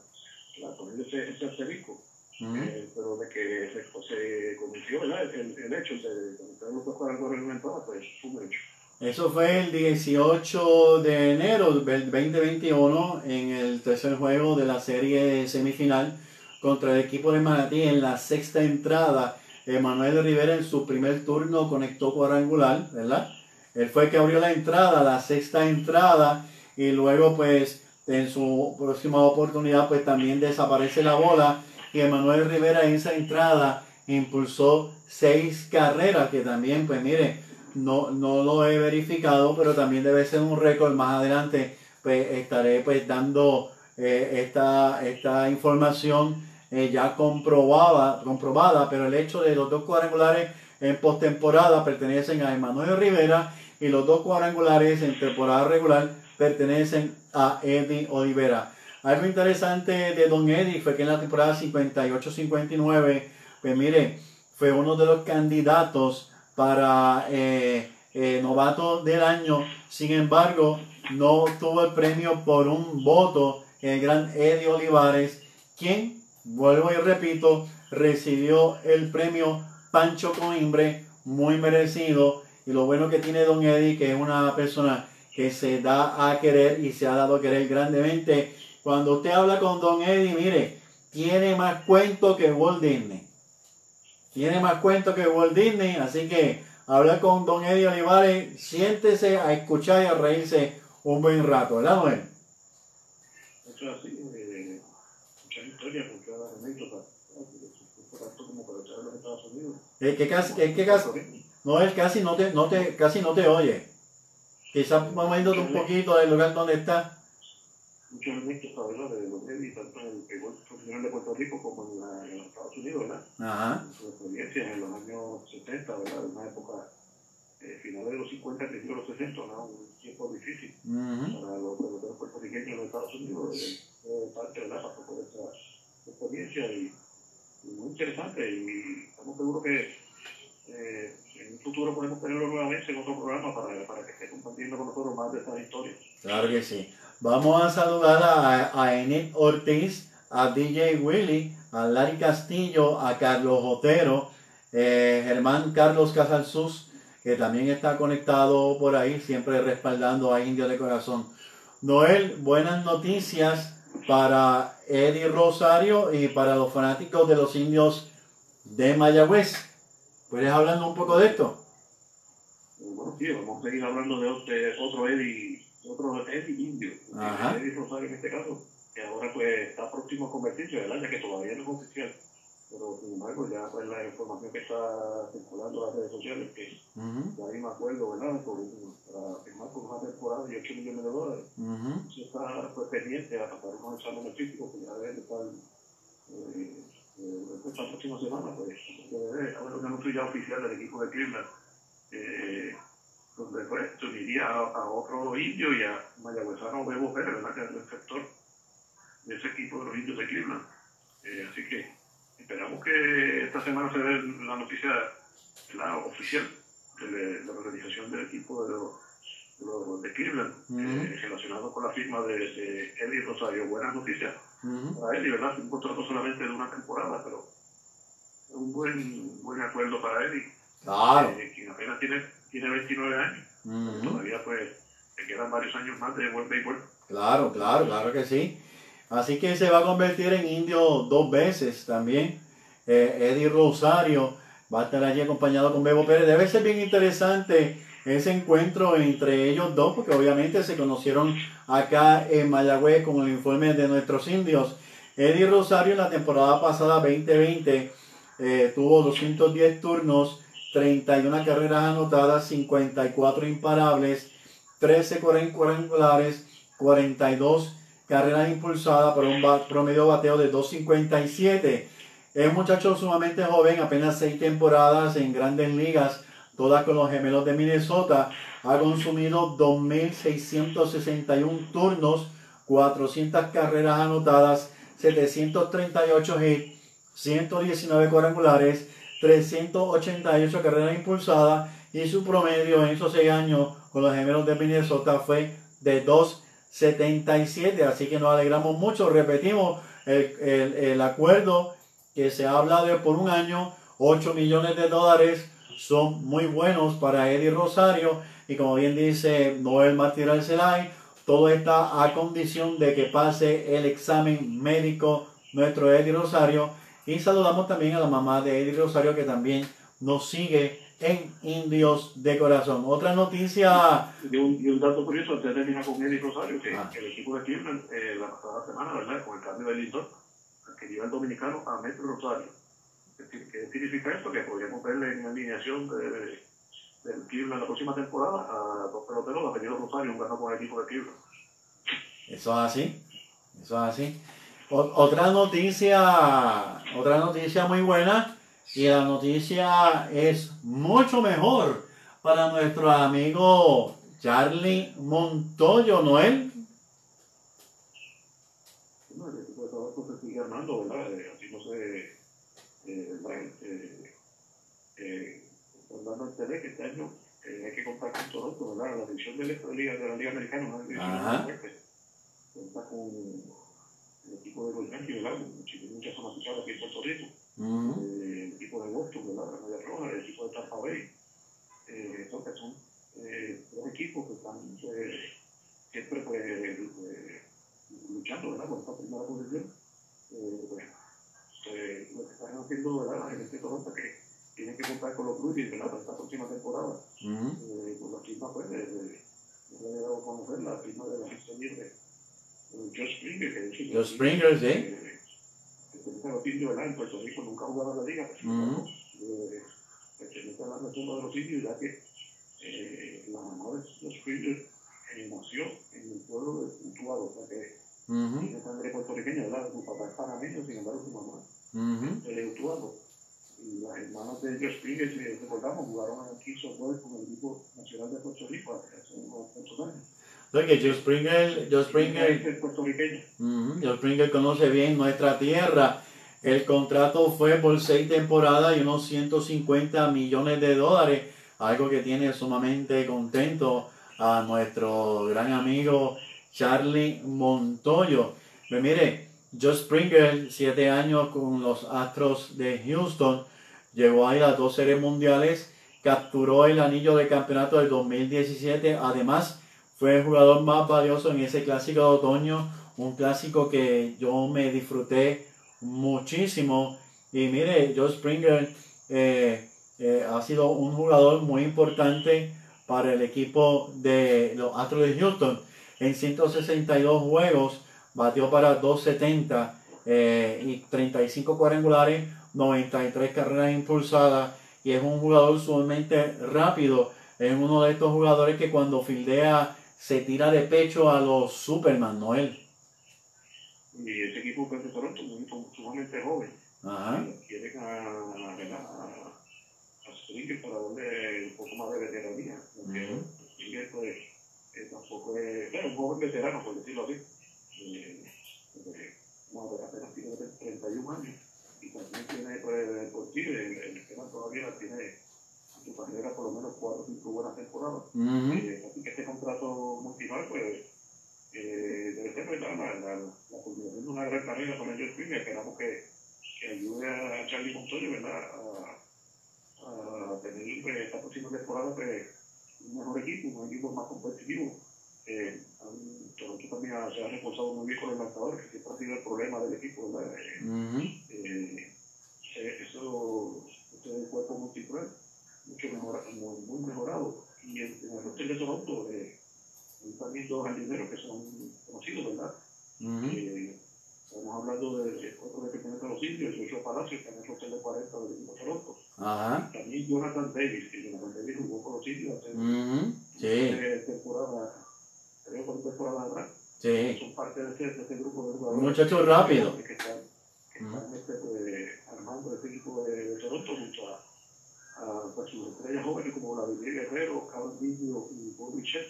la, ponerle ese, ese asterisco. Eh, pero de que se, ¿verdad? El, el hecho de conectar los dos una entrada, pues fue un hecho. Eso fue el 18 de enero del 2021 en el tercer juego de la serie semifinal contra el equipo de Manatí en la sexta entrada. Emanuel Rivera en su primer turno conectó cuadrangular, ¿verdad? Él fue el que abrió la entrada, la sexta entrada, y luego pues en su próxima oportunidad pues también desaparece la bola y Emanuel Rivera en esa entrada impulsó seis carreras que también pues mire no, no lo he verificado pero también debe ser un récord más adelante pues estaré pues dando eh, esta, esta información eh, ya comprobada, comprobada pero el hecho de los dos cuadrangulares en postemporada pertenecen a Emanuel Rivera y los dos cuadrangulares en temporada regular pertenecen a Eddie Olivera. Algo interesante de Don Eddie fue que en la temporada 58-59, pues mire, fue uno de los candidatos para eh, eh, novato del año. Sin embargo, no obtuvo el premio por un voto el gran Eddie Olivares, quien, vuelvo y repito, recibió el premio Pancho Coimbre, muy merecido. Y lo bueno que tiene Don Eddie, que es una persona que se da a querer y se ha dado a querer grandemente. Cuando usted habla con Don Eddie, mire, tiene más cuento que Walt Disney. Tiene más cuento que Walt Disney, así que habla con Don Eddie Olivares, siéntese a escuchar y a reírse un buen rato, ¿verdad, Noel? Eso es así, eh, muchas historias, muchas anécdotas, como para echar a los Estados Unidos. Es que casi, es que casi, Noel casi no te, no te, casi no te oye. Quizás moviéndote un poquito del lugar donde está. Muchas anécdotas. De los medios, tanto en el profesional de Puerto Rico como en, la, Unidos, ¿verdad? Ajá. Su experiencia en los años 70, ¿verdad? En una época eh, finales de los 50, principios de los 60, ¿no? Un tiempo difícil Ujú. para los peloteros puertorriqueños en los Estados Unidos. Eh, parte, ¿verdad? Pasó por esta experiencia y, y muy interesante y estamos seguros que eh, en un futuro podemos tenerlo nuevamente en otro programa para, para que esté compartiendo con nosotros más de estas historias. Claro que sí. Vamos a saludar a, a Enid Ortiz, a DJ Willy, a Larry Castillo, a Carlos Otero, eh, Germán Carlos Casalsus, que también está conectado por ahí, siempre respaldando a Indio de Corazón. Noel, buenas noticias para Eddie Rosario y para los fanáticos de los indios de Mayagüez. ¿Puedes hablar un poco de esto? Bueno, sí, vamos a seguir hablando de, otro- Eddie, otro Eddie indio, Ajá. Eddie Rosario en este caso, que ahora pues está próximo a convertirse, ¿verdad? Ya que todavía no es oficial. Pero sin embargo, ya pues la información que está circulando en las redes sociales, que Ujú, ya hay un acuerdo, ¿verdad? Por, para firmar por una temporada y 8 millones de dólares. Se está pues, pendiente a pasar unos exámenes físicos que ya deben de estar eh, eh, esta próxima semana, pues debe haber un anuncio ya oficial del equipo de Cleveland, eh, donde pues se uniría a, a otro indio y a Mayagüezano Bebo Pérez, ¿verdad? Que es el sector de ese equipo de los indios de Cleveland. Eh, así que esperamos que esta semana se dé la noticia la oficial de la organización del equipo de los, de Cleveland Ujú. eh, relacionado con la firma de, de Eddie Rosario. Buenas noticias Ujú. para Eddie, ¿verdad? Un contrato solamente de una temporada, pero un buen, buen acuerdo para Eddie, Claro. eh, quien apenas tiene, tiene 29 años. Ujú. Todavía pues le quedan varios años más de buen béisbol. Claro, claro, claro que sí. Así que se va a convertir en indio dos veces también. Eh, Eddie Rosario va a estar allí acompañado con Bebo Pérez. Debe ser bien interesante ese encuentro entre ellos dos, porque obviamente se conocieron acá en Mayagüez con el informe de nuestros indios. Eddie Rosario en la temporada pasada 2020 eh, tuvo 210 turnos, 31 carreras anotadas, 54 imparables, 13 cuadrangulares, 42 carreras impulsadas por un promedio bateo de 2.57. Es un muchacho sumamente joven, apenas 6 temporadas en grandes ligas, todas con los gemelos de Minnesota. Ha consumido 2.661 turnos, 400 carreras anotadas, 738 hits, 119 cuadrangulares, 388 carreras impulsadas y su promedio en esos 6 años con los gemelos de Minnesota fue de 2.77. Así que nos alegramos mucho. Repetimos el, el- el acuerdo que se ha hablado por un año, 8 millones de dólares son muy buenos para Eddie Rosario y como bien dice Noel Martínez Arcelay, todo está a condición de que pase el examen médico nuestro Eddie Rosario y saludamos también a la mamá de Eddie Rosario que también nos sigue en Indios de Corazón. Otra noticia, Y un, y un dato curioso, antes de terminar con Eddie Rosario, que Ah. el equipo de Cleveland eh, la pasada semana, ¿verdad? Con el cambio de que lleva el dominicano a Metro Rosario. ¿Qué, significa esto? Que podríamos verle en la alineación de, de- del Cleveland la próxima temporada a dos peloteros apellido Rosario, un ganador con el equipo de Cleveland. eso es así, eso es así. O- otra noticia, otra noticia muy buena y la noticia es mucho mejor para nuestro amigo Charlie Montoyo, Noel. Bueno, el equipo de trabajo se sigue armando, ¿verdad? Eh, así no se... Eh. Eh, eh, a entender que este año eh, hay que contar con Toronto, ¿verdad? La división de la Liga, de la Liga Americana una división muy fuerte. Cuenta con el equipo de los Yankees, ¿verdad? Muchas, muchas fanaticadas aquí en Puerto Rico. Eh, el equipo de Boston, ¿verdad? La Media Roja, el equipo de Tampa Bay. Eh, entonces son eh, dos equipos que están eh, siempre pues, eh, luchando ¿verdad? por esta primera posición. Eh, pues, eh, lo que están haciendo ¿verdad? la gente de Toronto que tienen que contar con los Blue Jays, ¿verdad? para esta próxima temporada. Ujú. Eh, con la firma pues, de, de, a conocer la firma de la agencia libre de Josh Springer, que de Josh Springer, sí. Eh, los indios, ¿verdad? En Puerto Rico nunca en la liga, pero Ujú. eh, pertenece a la de los indios, ya que eh, la mamá de Josh Springer eh, nació en el pueblo de Utuado, o sea que tiene sangre puertorriqueña, ¿verdad? Su papá es panameño, sin embargo su mamá es utuado. Y las hermanas de Josh Springer, si recordamos, jugaron aquí software con el equipo nacional de Puerto Rico hace unos cuantos años. Entonces que Joe Springer, Joe Springer, Es puertorriqueño. Ujú, Joe Springer conoce bien nuestra tierra. El contrato fue por seis temporadas y unos 150 millones de dólares, algo que tiene sumamente contento a nuestro gran amigo Charlie Montoyo. Pues mire, Joe Springer, siete años con los Astros de Houston, llegó ahí las dos series mundiales, capturó el anillo de campeonato del 2017, además fue el jugador más valioso en ese clásico de otoño, un clásico que yo me disfruté muchísimo. Y mire, Joe Springer eh, eh, ha sido un jugador muy importante para el equipo de los Astros de Houston. En 162 juegos batió para 270 eh, y 35 cuadrangulares, 93 carreras impulsadas y es un jugador sumamente rápido. Es uno de estos jugadores que cuando fildea se tira de pecho a los Superman, ¿no él? Y ese equipo que es de Toronto, muy sumamente joven. Ajá. Quieren a, Springer para darle un poco más de veteranía. Porque Ujú. Springer, pues, eh, tampoco es, bueno, un joven veterano, por decirlo así. Eh, eh, como apenas tiene 31 años. Y también tiene, pues, por sí, el, esquema todavía tiene en su carrera por lo menos 4 o 5 buenas temporadas. Eh, así que este contrato multival, pues, eh, debe ser ¿verdad? La, la, la culminación de una gran carrera con el Joe Springer. Esperamos que, que ayude a Charlie Montoya, ¿verdad? A, a tener pues, esta próxima temporada pues, un mejor equipo, un equipo más competitivo. Eh, han- Toronto también se ha reforzado muy bien con los lanzadores, que siempre ha sido el problema del equipo, ¿verdad? Eh, Ujú. eh, eh, eso, este es el cuerpo multiplayer, mucho mejora, muy, muy mejorado. Y en, en el hotel de Toronto eh, también dos jardineros que son conocidos, ¿verdad? Ujú. Eh, estamos hablando de otro que pertenece a los indios, Joshua Palacios, que es el hotel de 40 del equipo de Toronto. Ajá. También Jonathan Davis, que Jonathan Davis jugó con los indios hace Ujú. Sí, eh, temporada, creo por temporada atrás. sí. Son parte de ese, de ese grupo de jugadores. Un muchacho rápido. Que están, que están este, pues, armando este equipo de, Toronto junto a, a pues, sus estrellas jóvenes como Vladimir Guerrero, Carlos Vidio y Bobby Chet.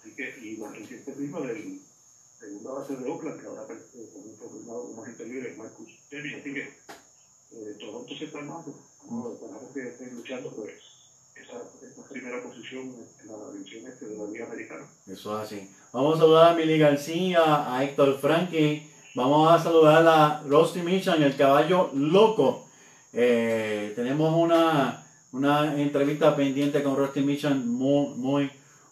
Así que, y la reciente prima del segunda base de Oakland, que ahora también fue firmado como agente libre, Marcus Demi. Así que eh, Toronto se está armando. Vamos, esperamos que estén luchando pues, esa, esa primera posición en la división este de la Liga Americana. Eso es así. Vamos a saludar a Mili García, a Héctor Frankie. Vamos a saludar a Rusty Michan, el caballo loco. Eh, tenemos una, una entrevista pendiente con Rusty Michan muy, muy,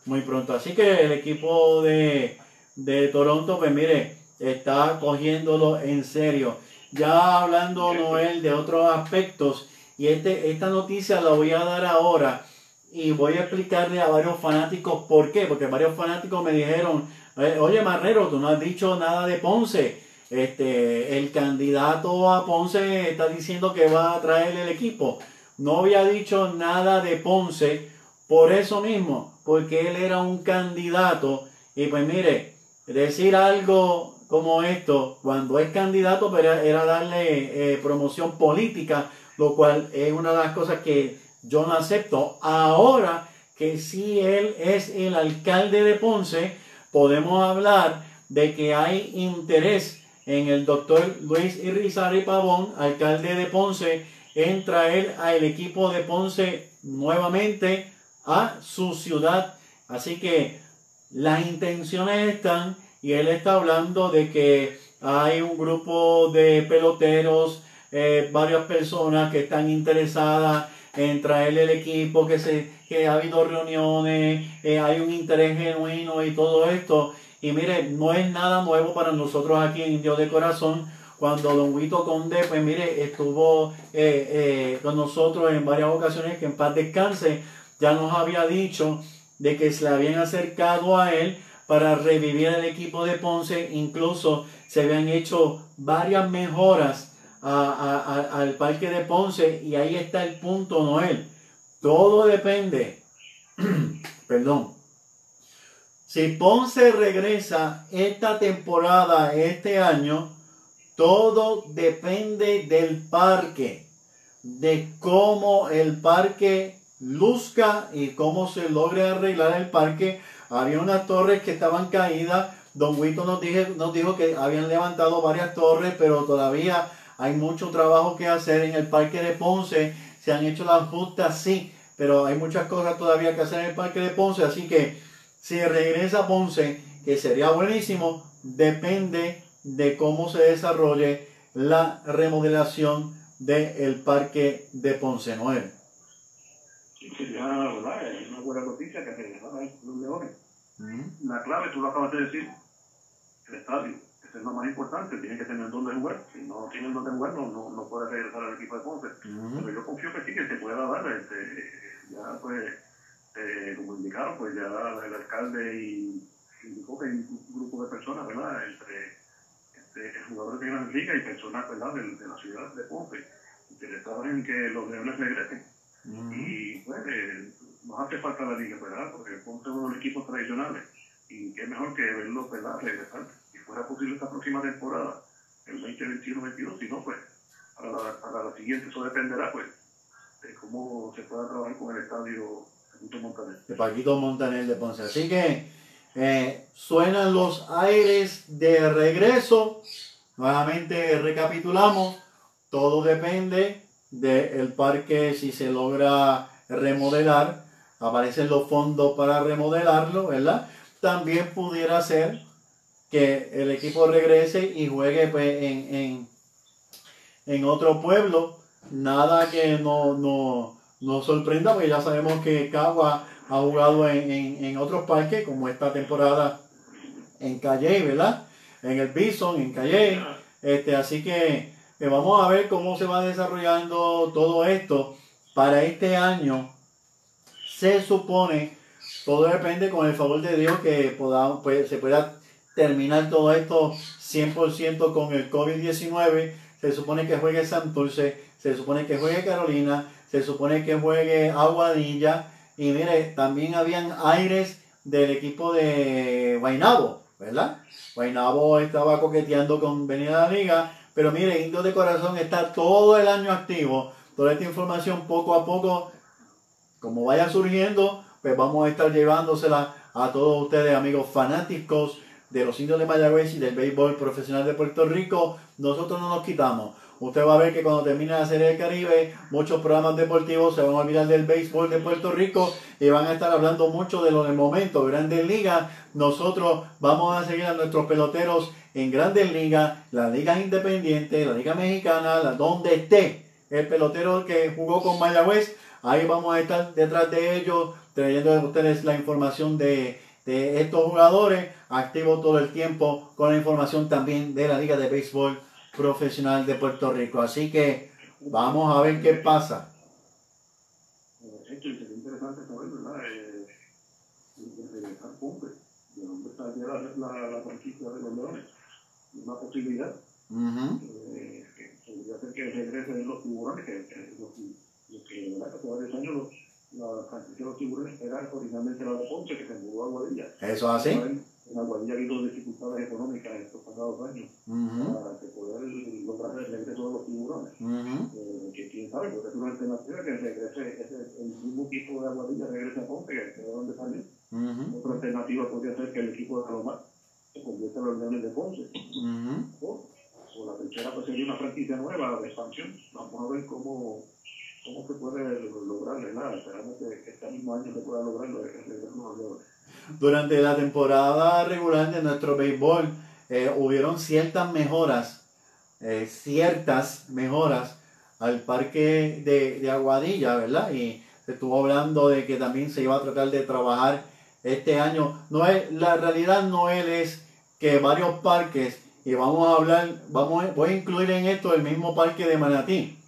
muy pronto. Así que el equipo de, de Toronto, pues mire, está cogiéndolo en serio. Ya hablando, Noel, de otros aspectos, y este, esta noticia la voy a dar ahora y voy a explicarle a varios fanáticos por qué, porque varios fanáticos me dijeron, eh, oye Marrero, tú no has dicho nada de Ponce, este, el candidato a Ponce está diciendo que va a traer el equipo. No había dicho nada de Ponce por eso mismo, porque él era un candidato y pues mire, decir algo como esto, cuando es candidato, pero era, era darle eh, promoción política, lo cual es una de las cosas que yo no acepto. Ahora que si él es el alcalde de Ponce, podemos hablar de que hay interés en el doctor Luis Irizarry Pavón, alcalde de Ponce, en traer al equipo de Ponce nuevamente a su ciudad. Así que las intenciones están y él está hablando de que hay un grupo de peloteros, eh, varias personas que están interesadas en traerle el equipo, que, se, que ha habido reuniones, eh, hay un interés genuino y todo esto. Y mire, no es nada nuevo para nosotros aquí en Dios de Corazón. Cuando Don Huito Conde, pues mire, estuvo eh, eh, con nosotros en varias ocasiones, que en paz descanse, ya nos había dicho de que se le habían acercado a él para revivir el equipo de Ponce, incluso se habían hecho varias mejoras al parque de Ponce y ahí está el punto, Noel. Todo depende, perdón, Si Ponce regresa esta temporada, este año, todo depende del parque, de cómo el parque luzca y cómo se logre arreglar el parque. Había unas torres que estaban caídas. Don Wito nos, nos dijo que habían levantado varias torres, pero todavía hay mucho trabajo que hacer en el parque de Ponce. Se han hecho las justas, sí, pero hay muchas cosas todavía que hacer en el parque de Ponce. Así que si regresa Ponce, que sería buenísimo, depende de cómo se desarrolle la remodelación del parque de Ponce Nueve. sería ¿verdad? Es una buena noticia que regresaran los leones. La clave, tú lo acabas de decir, el estadio. Eso es lo más importante, tiene que tener donde jugar. Si no tienen donde jugar, no, no, no puede regresar al equipo de Ponce. Pero yo confío que sí, que se pueda dar. Este, ya pues eh, como indicaron, pues ya el alcalde y indicó que hay un grupo de personas, ¿verdad? Entre, este, jugadores de Gran Liga y personas, ¿verdad? De, de, la ciudad de Ponce, interesados en que los leones regresen. Y pues, eh, nos hace falta la liga, ¿verdad? Porque Ponce es uno de los equipos tradicionales. Y qué mejor que verlo, ¿verdad? Regresar. Si fuera posible esta próxima temporada, el 2021-22, si no, pues, para la, para la siguiente, eso dependerá, pues, de cómo se pueda trabajar con el estadio de Paquito Montaner de Ponce. Así que eh, suenan los aires de regreso. Nuevamente recapitulamos. Todo depende del parque si se logra remodelar. Aparecen los fondos para remodelarlo, ¿verdad? También pudiera ser que el equipo regrese y juegue pues, en, en, en otro pueblo. Nada que no, no, sorprenda, porque ya sabemos que Cagua ha jugado en, otros parques, como esta temporada en Calle, ¿verdad? En el Bison, en Calle. Este, así que eh, vamos a ver cómo se va desarrollando todo esto para este año. Se supone, todo depende con el favor de Dios que pues, se pueda terminar todo esto 100% con el COVID-19. Se supone que juegue Santurce, se supone que juegue Carolina, se supone que juegue Aguadilla. Y mire, también habían aires del equipo de Guainabo, ¿verdad? Guainabo estaba coqueteando con venir a la liga. Pero mire, Indio de Corazón está todo el año activo. Toda esta información poco a poco, como vaya surgiendo, pues vamos a estar llevándosela a todos ustedes, amigos fanáticos de los indios de Mayagüez y del béisbol profesional de Puerto Rico. Nosotros no nos quitamos. Usted va a ver que cuando termine la Serie del Caribe, muchos programas deportivos se van a olvidar del béisbol de Puerto Rico y van a estar hablando mucho de lo del momento, Grandes Ligas. Nosotros vamos a seguir a nuestros peloteros en Grandes Ligas, la Liga Independiente, la Liga Mexicana, donde esté el pelotero que jugó con Mayagüez. Ahí vamos a estar detrás de ellos, trayendo a ustedes la información de, de estos jugadores, activos todo el tiempo con la información también de la Liga de Béisbol profesional de Puerto Rico. Así que vamos a ver qué pasa. Una posibilidad. Uh -huh. eh, que podría que regrese de los tiburones, que, que los, los que, ¿verdad? Hace varios años los, la franquicia de los tiburones era originalmente la de Ponce, que se mudó a Guadilla. ¿Eso así? En Aguadilla ha habido dificultades económicas en estos pasados años uh -huh. para que poder lograr el regreso de los tiburones. Uh -huh. eh, que quién sabe, porque es una alternativa que regrese, ese, el mismo equipo de Aguadilla regrese a Ponce, que es de donde salió. Otra alternativa podría ser que el equipo de Palomar se convierta en los Leones de Ponce. O, o, la tercera pues sería una franquicia nueva de expansión. Vamos a ver cómo cómo se puede lograr, ¿verdad? Esperamos que, este mismo año se pueda lograr el regreso de los durante la temporada regular de nuestro béisbol eh, hubieron ciertas mejoras, eh, ciertas mejoras al parque de, de, Aguadilla, ¿verdad? Y se estuvo hablando de que también se iba a tratar de trabajar este año. No es, la realidad no es que varios parques, y vamos a hablar, vamos, voy a incluir en esto el mismo parque de Manatí.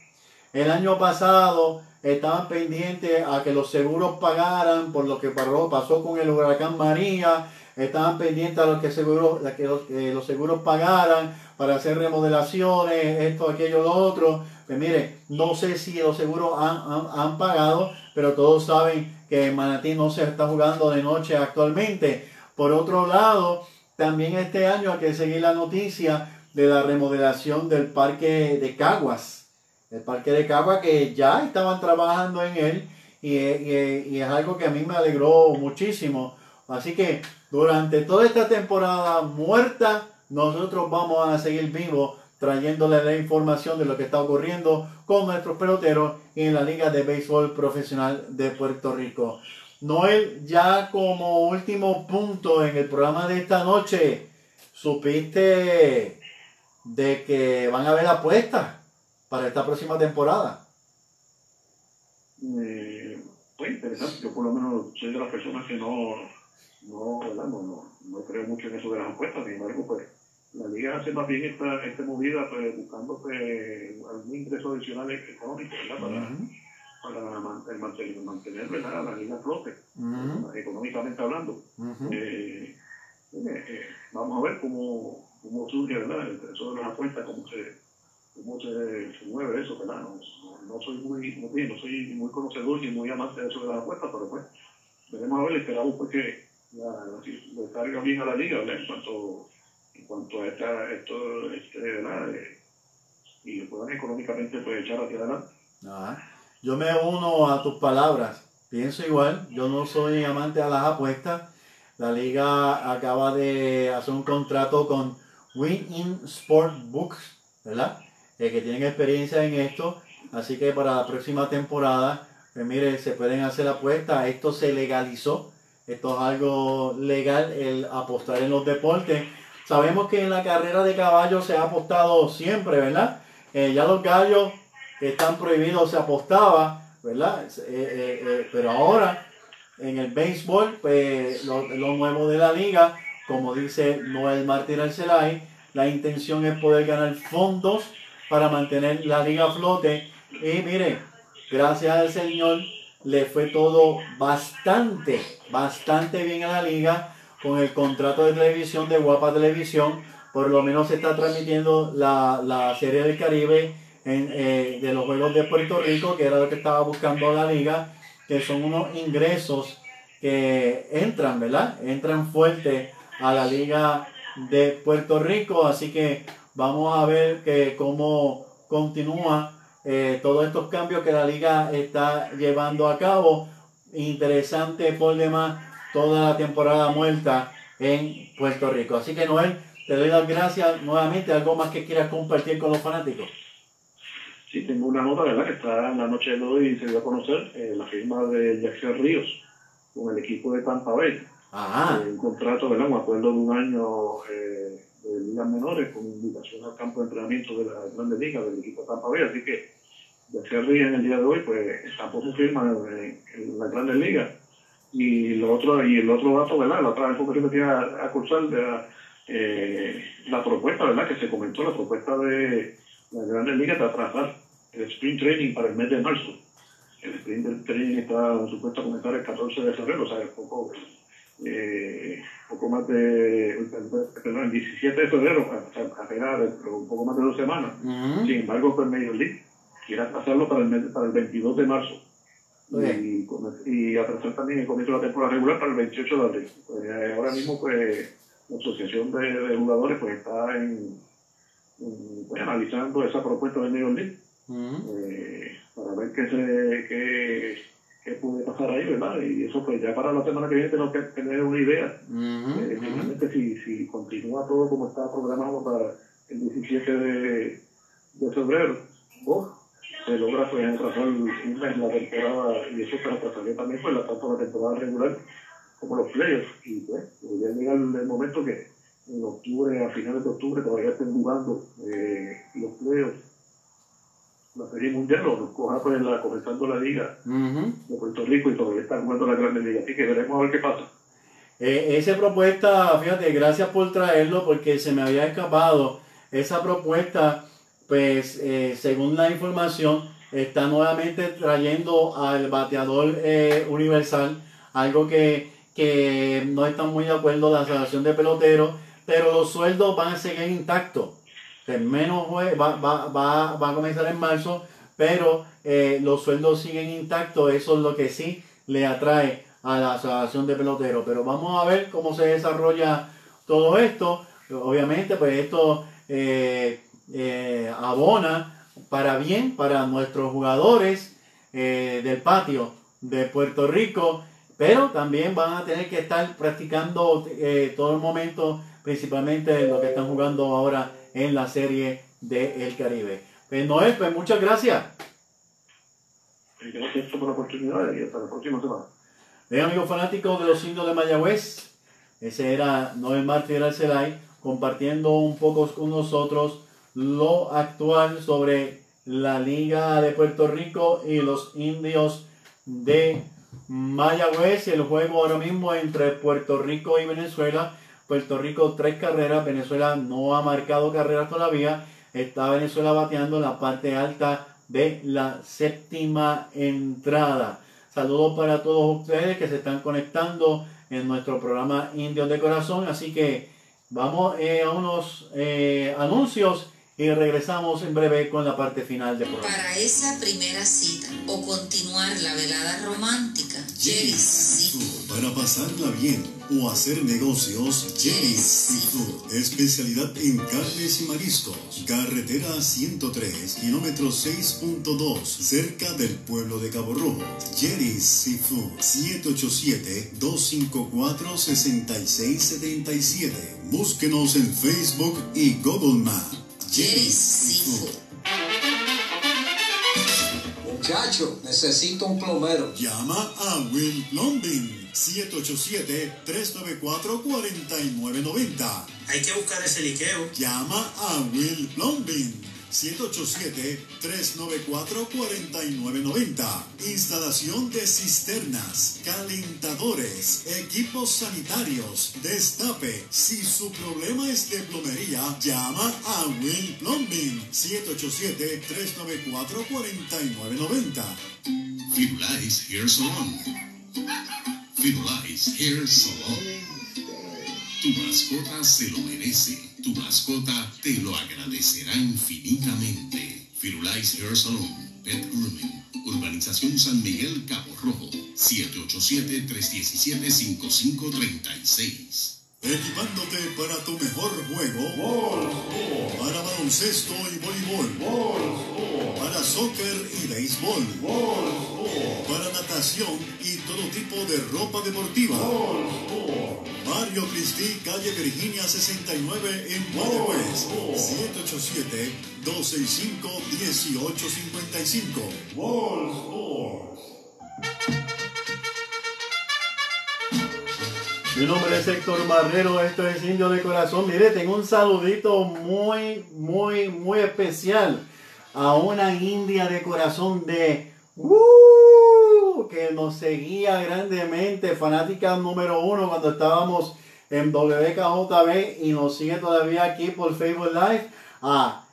El año pasado estaban pendientes a que los seguros pagaran por lo que pasó con el huracán María, estaban pendientes a los que, seguros, a que los, los, seguros pagaran para hacer remodelaciones, esto, aquello, lo otro. Mire, no sé si los seguros han, han, pagado, pero todos saben que Manatí no se está jugando de noche actualmente. Por otro lado, también este año hay que seguir la noticia de la remodelación del parque de Caguas. El parque de Caguas que ya estaban trabajando en él y, y es algo que a mí me alegró muchísimo. Así que durante toda esta temporada muerta, nosotros vamos a seguir vivos trayéndole la información de lo que está ocurriendo con nuestros peloteros en la Liga de Béisbol Profesional de Puerto Rico. Noel, ya como último punto en el programa de esta noche, supiste de que van a haber apuestas para esta próxima temporada. Eh, pues interesante, yo por lo menos soy de las personas que no, no, no, no, creo mucho en eso de las apuestas, sin embargo, pues la liga hace más bien esta, esta movida pues, buscando pues, algún ingreso adicional económico para, para mantener, mantener ¿verdad? la liga flote, económicamente hablando. Eh, eh, eh, vamos a ver cómo, cómo surge ¿verdad? eso de las apuestas, cómo se, cómo se, se mueve eso. ¿verdad? No, no, soy muy, no, soy muy conocedor ni muy amante de eso de las apuestas, pero pues veremos a ver, esperamos pues, que la, la, carga bien a la liga ¿verdad? en cuanto cuanto a esta, esto, este, ¿verdad? y puedan económicamente pues, echar hacia adelante. Yo me uno a tus palabras, pienso igual, yo no soy amante a las apuestas. La liga acaba de hacer un contrato con Win In Sport Books, ¿verdad? Eh, que tienen experiencia en esto. Así que para la próxima temporada, pues mire, se pueden hacer apuestas. Esto se legalizó. Esto es algo legal, el apostar en los deportes. Sabemos que en la carrera de caballos se ha apostado siempre, ¿verdad? Eh, ya los gallos están prohibidos se apostaba, ¿verdad? Eh, eh, pero ahora en el béisbol, pues lo, nuevo de la liga, como dice Noel Martín Arcelay, la intención es poder ganar fondos para mantener la liga a flote. Y mire, gracias al Señor, le fue todo bastante, bastante bien a la liga con el contrato de televisión de Guapa Televisión. Por lo menos se está transmitiendo la, Serie del Caribe eh, de los Juegos de Puerto Rico, que era lo que estaba buscando la liga, que son unos ingresos que entran, ¿verdad? Entran fuerte a la liga de Puerto Rico. Así que vamos a ver que cómo continúa eh, todos estos cambios que la liga está llevando a cabo. Interesante por demás toda la temporada muerta en Puerto Rico. Así que Noel, te doy las gracias nuevamente. ¿Algo más que quieras compartir con los fanáticos? Sí, tengo una nota, ¿verdad? Que está en la noche de hoy y se dio a conocer eh, la firma de Jackson Ríos con el equipo de Tampa Bay. Ajá. Eh, un contrato, ¿verdad? Un acuerdo de un año eh, de ligas menores con invitación al campo de entrenamiento de la Grande Liga del equipo de Tampa Bay. Así que Jackson Ríos en el día de hoy, pues, su firma en, en la Grande Liga y lo otro y el otro dato verdad la otra información que tiene a, cursar de eh, la propuesta verdad que se comentó la propuesta de la Grandes Ligas de atrasar el sprint training para el mes de marzo. El sprint training está supuesto a comenzar el 14 de febrero o sea poco eh, poco más de perdón el 17 de febrero apenas un poco más de dos semanas. Sin embargo pues Major League quiere atrasarlo para el mes, para el 22 de marzo y, y atrasar también el comienzo de la temporada regular para el 28 de abril. Pues, ahora mismo, pues, la Asociación de, Jugadores pues, está en, pues, analizando esa propuesta de Major League eh, para ver qué, se, qué, qué, puede pasar ahí, ¿verdad? Y eso, pues, ya para la semana que viene tenemos que tener una idea. Eh, finalmente, si, si continúa todo como está programado para el 17 de, de febrero, ¿oh? Se logra pues atrasar un mes la temporada y eso para atrasaría también pues la, tanto la temporada regular como los playoffs y pues podría llegar el momento que en octubre, a finales de octubre todavía estén jugando eh, los playoffs. La serie mundial o nos coja pues la, comenzando la liga de Puerto Rico y todavía están jugando la grande liga. Así que veremos a ver qué pasa. Eh, esa propuesta, fíjate, gracias por traerlo porque se me había escapado esa propuesta pues eh, según la información, está nuevamente trayendo al bateador eh, universal, algo que, no está muy de acuerdo la asociación de peloteros, pero los sueldos van a seguir intactos. El menos va, va, va, va, a comenzar en marzo, pero eh, los sueldos siguen intactos, eso es lo que sí le atrae a la Asociación de Peloteros. Pero vamos a ver cómo se desarrolla todo esto. Obviamente, pues esto eh, eh, abona para bien para nuestros jugadores eh, del patio de Puerto Rico, pero también van a tener que estar practicando todo el momento, principalmente lo que están jugando ahora en la serie del Caribe. Pues Noel, pues muchas gracias. Gracias por la oportunidad y hasta la próxima semana. Bien, amigos fanáticos de los indios de Mayagüez, ese era Noel Martínez Arcelay compartiendo un poco con nosotros lo actual sobre la Liga de Puerto Rico y los indios de Mayagüez y el juego ahora mismo entre Puerto Rico y Venezuela. Puerto Rico tres carreras, Venezuela no ha marcado carreras todavía, está Venezuela bateando en la parte alta de la séptima entrada. Saludos para todos ustedes que se están conectando en nuestro programa Indios de Corazón, así que vamos eh, a unos eh, anuncios y regresamos en breve con la parte final del programa. Para esa primera cita o continuar la velada romántica, Jerry's Seafood. Para pasarla bien o hacer negocios, Jerry's Seafood. Especialidad en carnes y mariscos. Carretera 103, kilómetro 6.2, cerca del pueblo de Cabo Rojo. Jerry's Seafood. 787-254-6677. Búsquenos en Facebook y Google Maps. Jerry's Seafood. Muchacho, necesito un plomero. Llama a Will Plumbing. 787-394-4990. Hay que buscar ese liqueo. Llama a Will Plumbing. 787-394-4990. Instalación de cisternas, calentadores, equipos sanitarios, destape. Si su problema es de plomería, llama a Will Plumbing. 787-394-4990. Firulais Hair Salon. Firulais Hair Salon. Tu mascota se lo merece. Tu mascota te lo agradecerá infinitamente. Firulais Hair Salon, Pet Grooming, Urbanización San Miguel, Cabo Rojo, 787-317-5536. Equipándote para tu mejor juego. Para baloncesto y voleibol. Para soccer y béisbol. Para natación y todo tipo de ropa deportiva. Mario Cristi, calle Virginia 69 en Mayagüez. 787-265-1855. Mi nombre es Héctor Marrero, esto es Indio de Corazón. Mire, tengo un saludito muy, muy, muy especial a una india de corazón de ¡Uh! que nos seguía grandemente, fanática número uno cuando estábamos en WKJB y nos sigue todavía aquí por Facebook Live a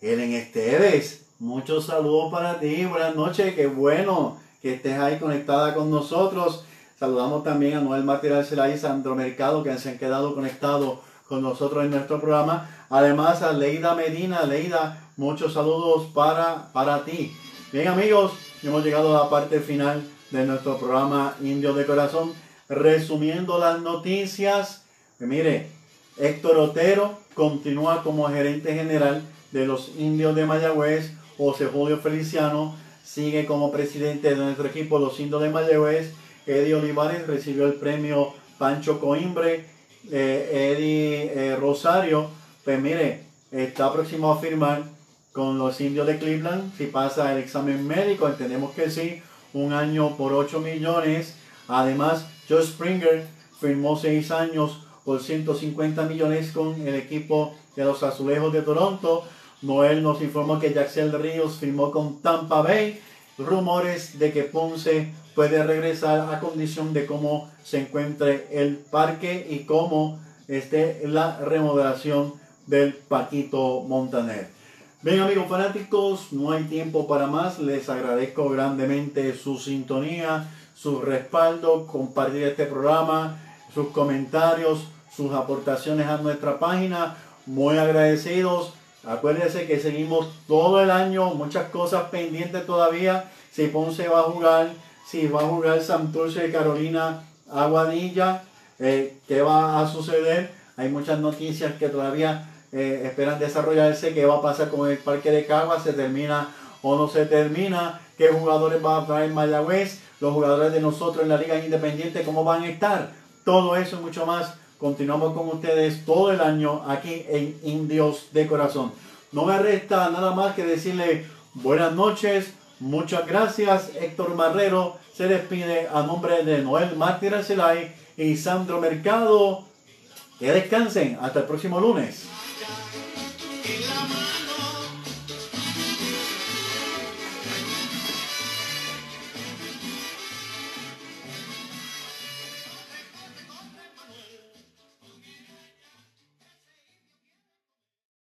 Helen Esteves. Muchos saludos para ti, buenas noches, qué bueno que estés ahí conectada con nosotros. Saludamos también a Noel Material Celay y Sandro Mercado que se han quedado conectados con nosotros en nuestro programa. Además a Leida Medina. Leida, muchos saludos para, para ti. Bien amigos, hemos llegado a la parte final de nuestro programa Indios de Corazón. Resumiendo las noticias, mire, Héctor Otero continúa como gerente general de los Indios de Mayagüez. José Julio Feliciano sigue como presidente de nuestro equipo, los Indios de Mayagüez. Eddie Olivares recibió el premio Pancho Coimbre. Eh, Eddie eh, Rosario, pues mire, está próximo a firmar con los indios de Cleveland. Si pasa el examen médico, entendemos que sí, un año por 8 millones. Además, Joe Springer firmó 6 años por 150 millones con el equipo de los Azulejos de Toronto. Noel nos informó que Jaxel Ríos firmó con Tampa Bay. Rumores de que Ponce puede regresar a condición de cómo se encuentre el parque y cómo esté la remodelación del Paquito Montaner. Bien amigos fanáticos, no hay tiempo para más. Les agradezco grandemente su sintonía, su respaldo, compartir este programa, sus comentarios, sus aportaciones a nuestra página. Muy agradecidos. Acuérdense que seguimos todo el año, muchas cosas pendientes todavía. Si Ponce va a jugar, si va a jugar Santurce de Carolina Aguadilla, eh, qué va a suceder. Hay muchas noticias que todavía eh, esperan desarrollarse, qué va a pasar con el parque de Cagua, se termina o no se termina, qué jugadores va a traer Mayagüez, los jugadores de nosotros en la Liga Independiente, cómo van a estar. Todo eso y mucho más. Continuamos con ustedes todo el año aquí en Indios de Corazón. No me resta nada más que decirle buenas noches, muchas gracias. Héctor Marrero se despide a nombre de Noel Mártir Arcelay y Sandro Mercado. Que descansen hasta el próximo lunes.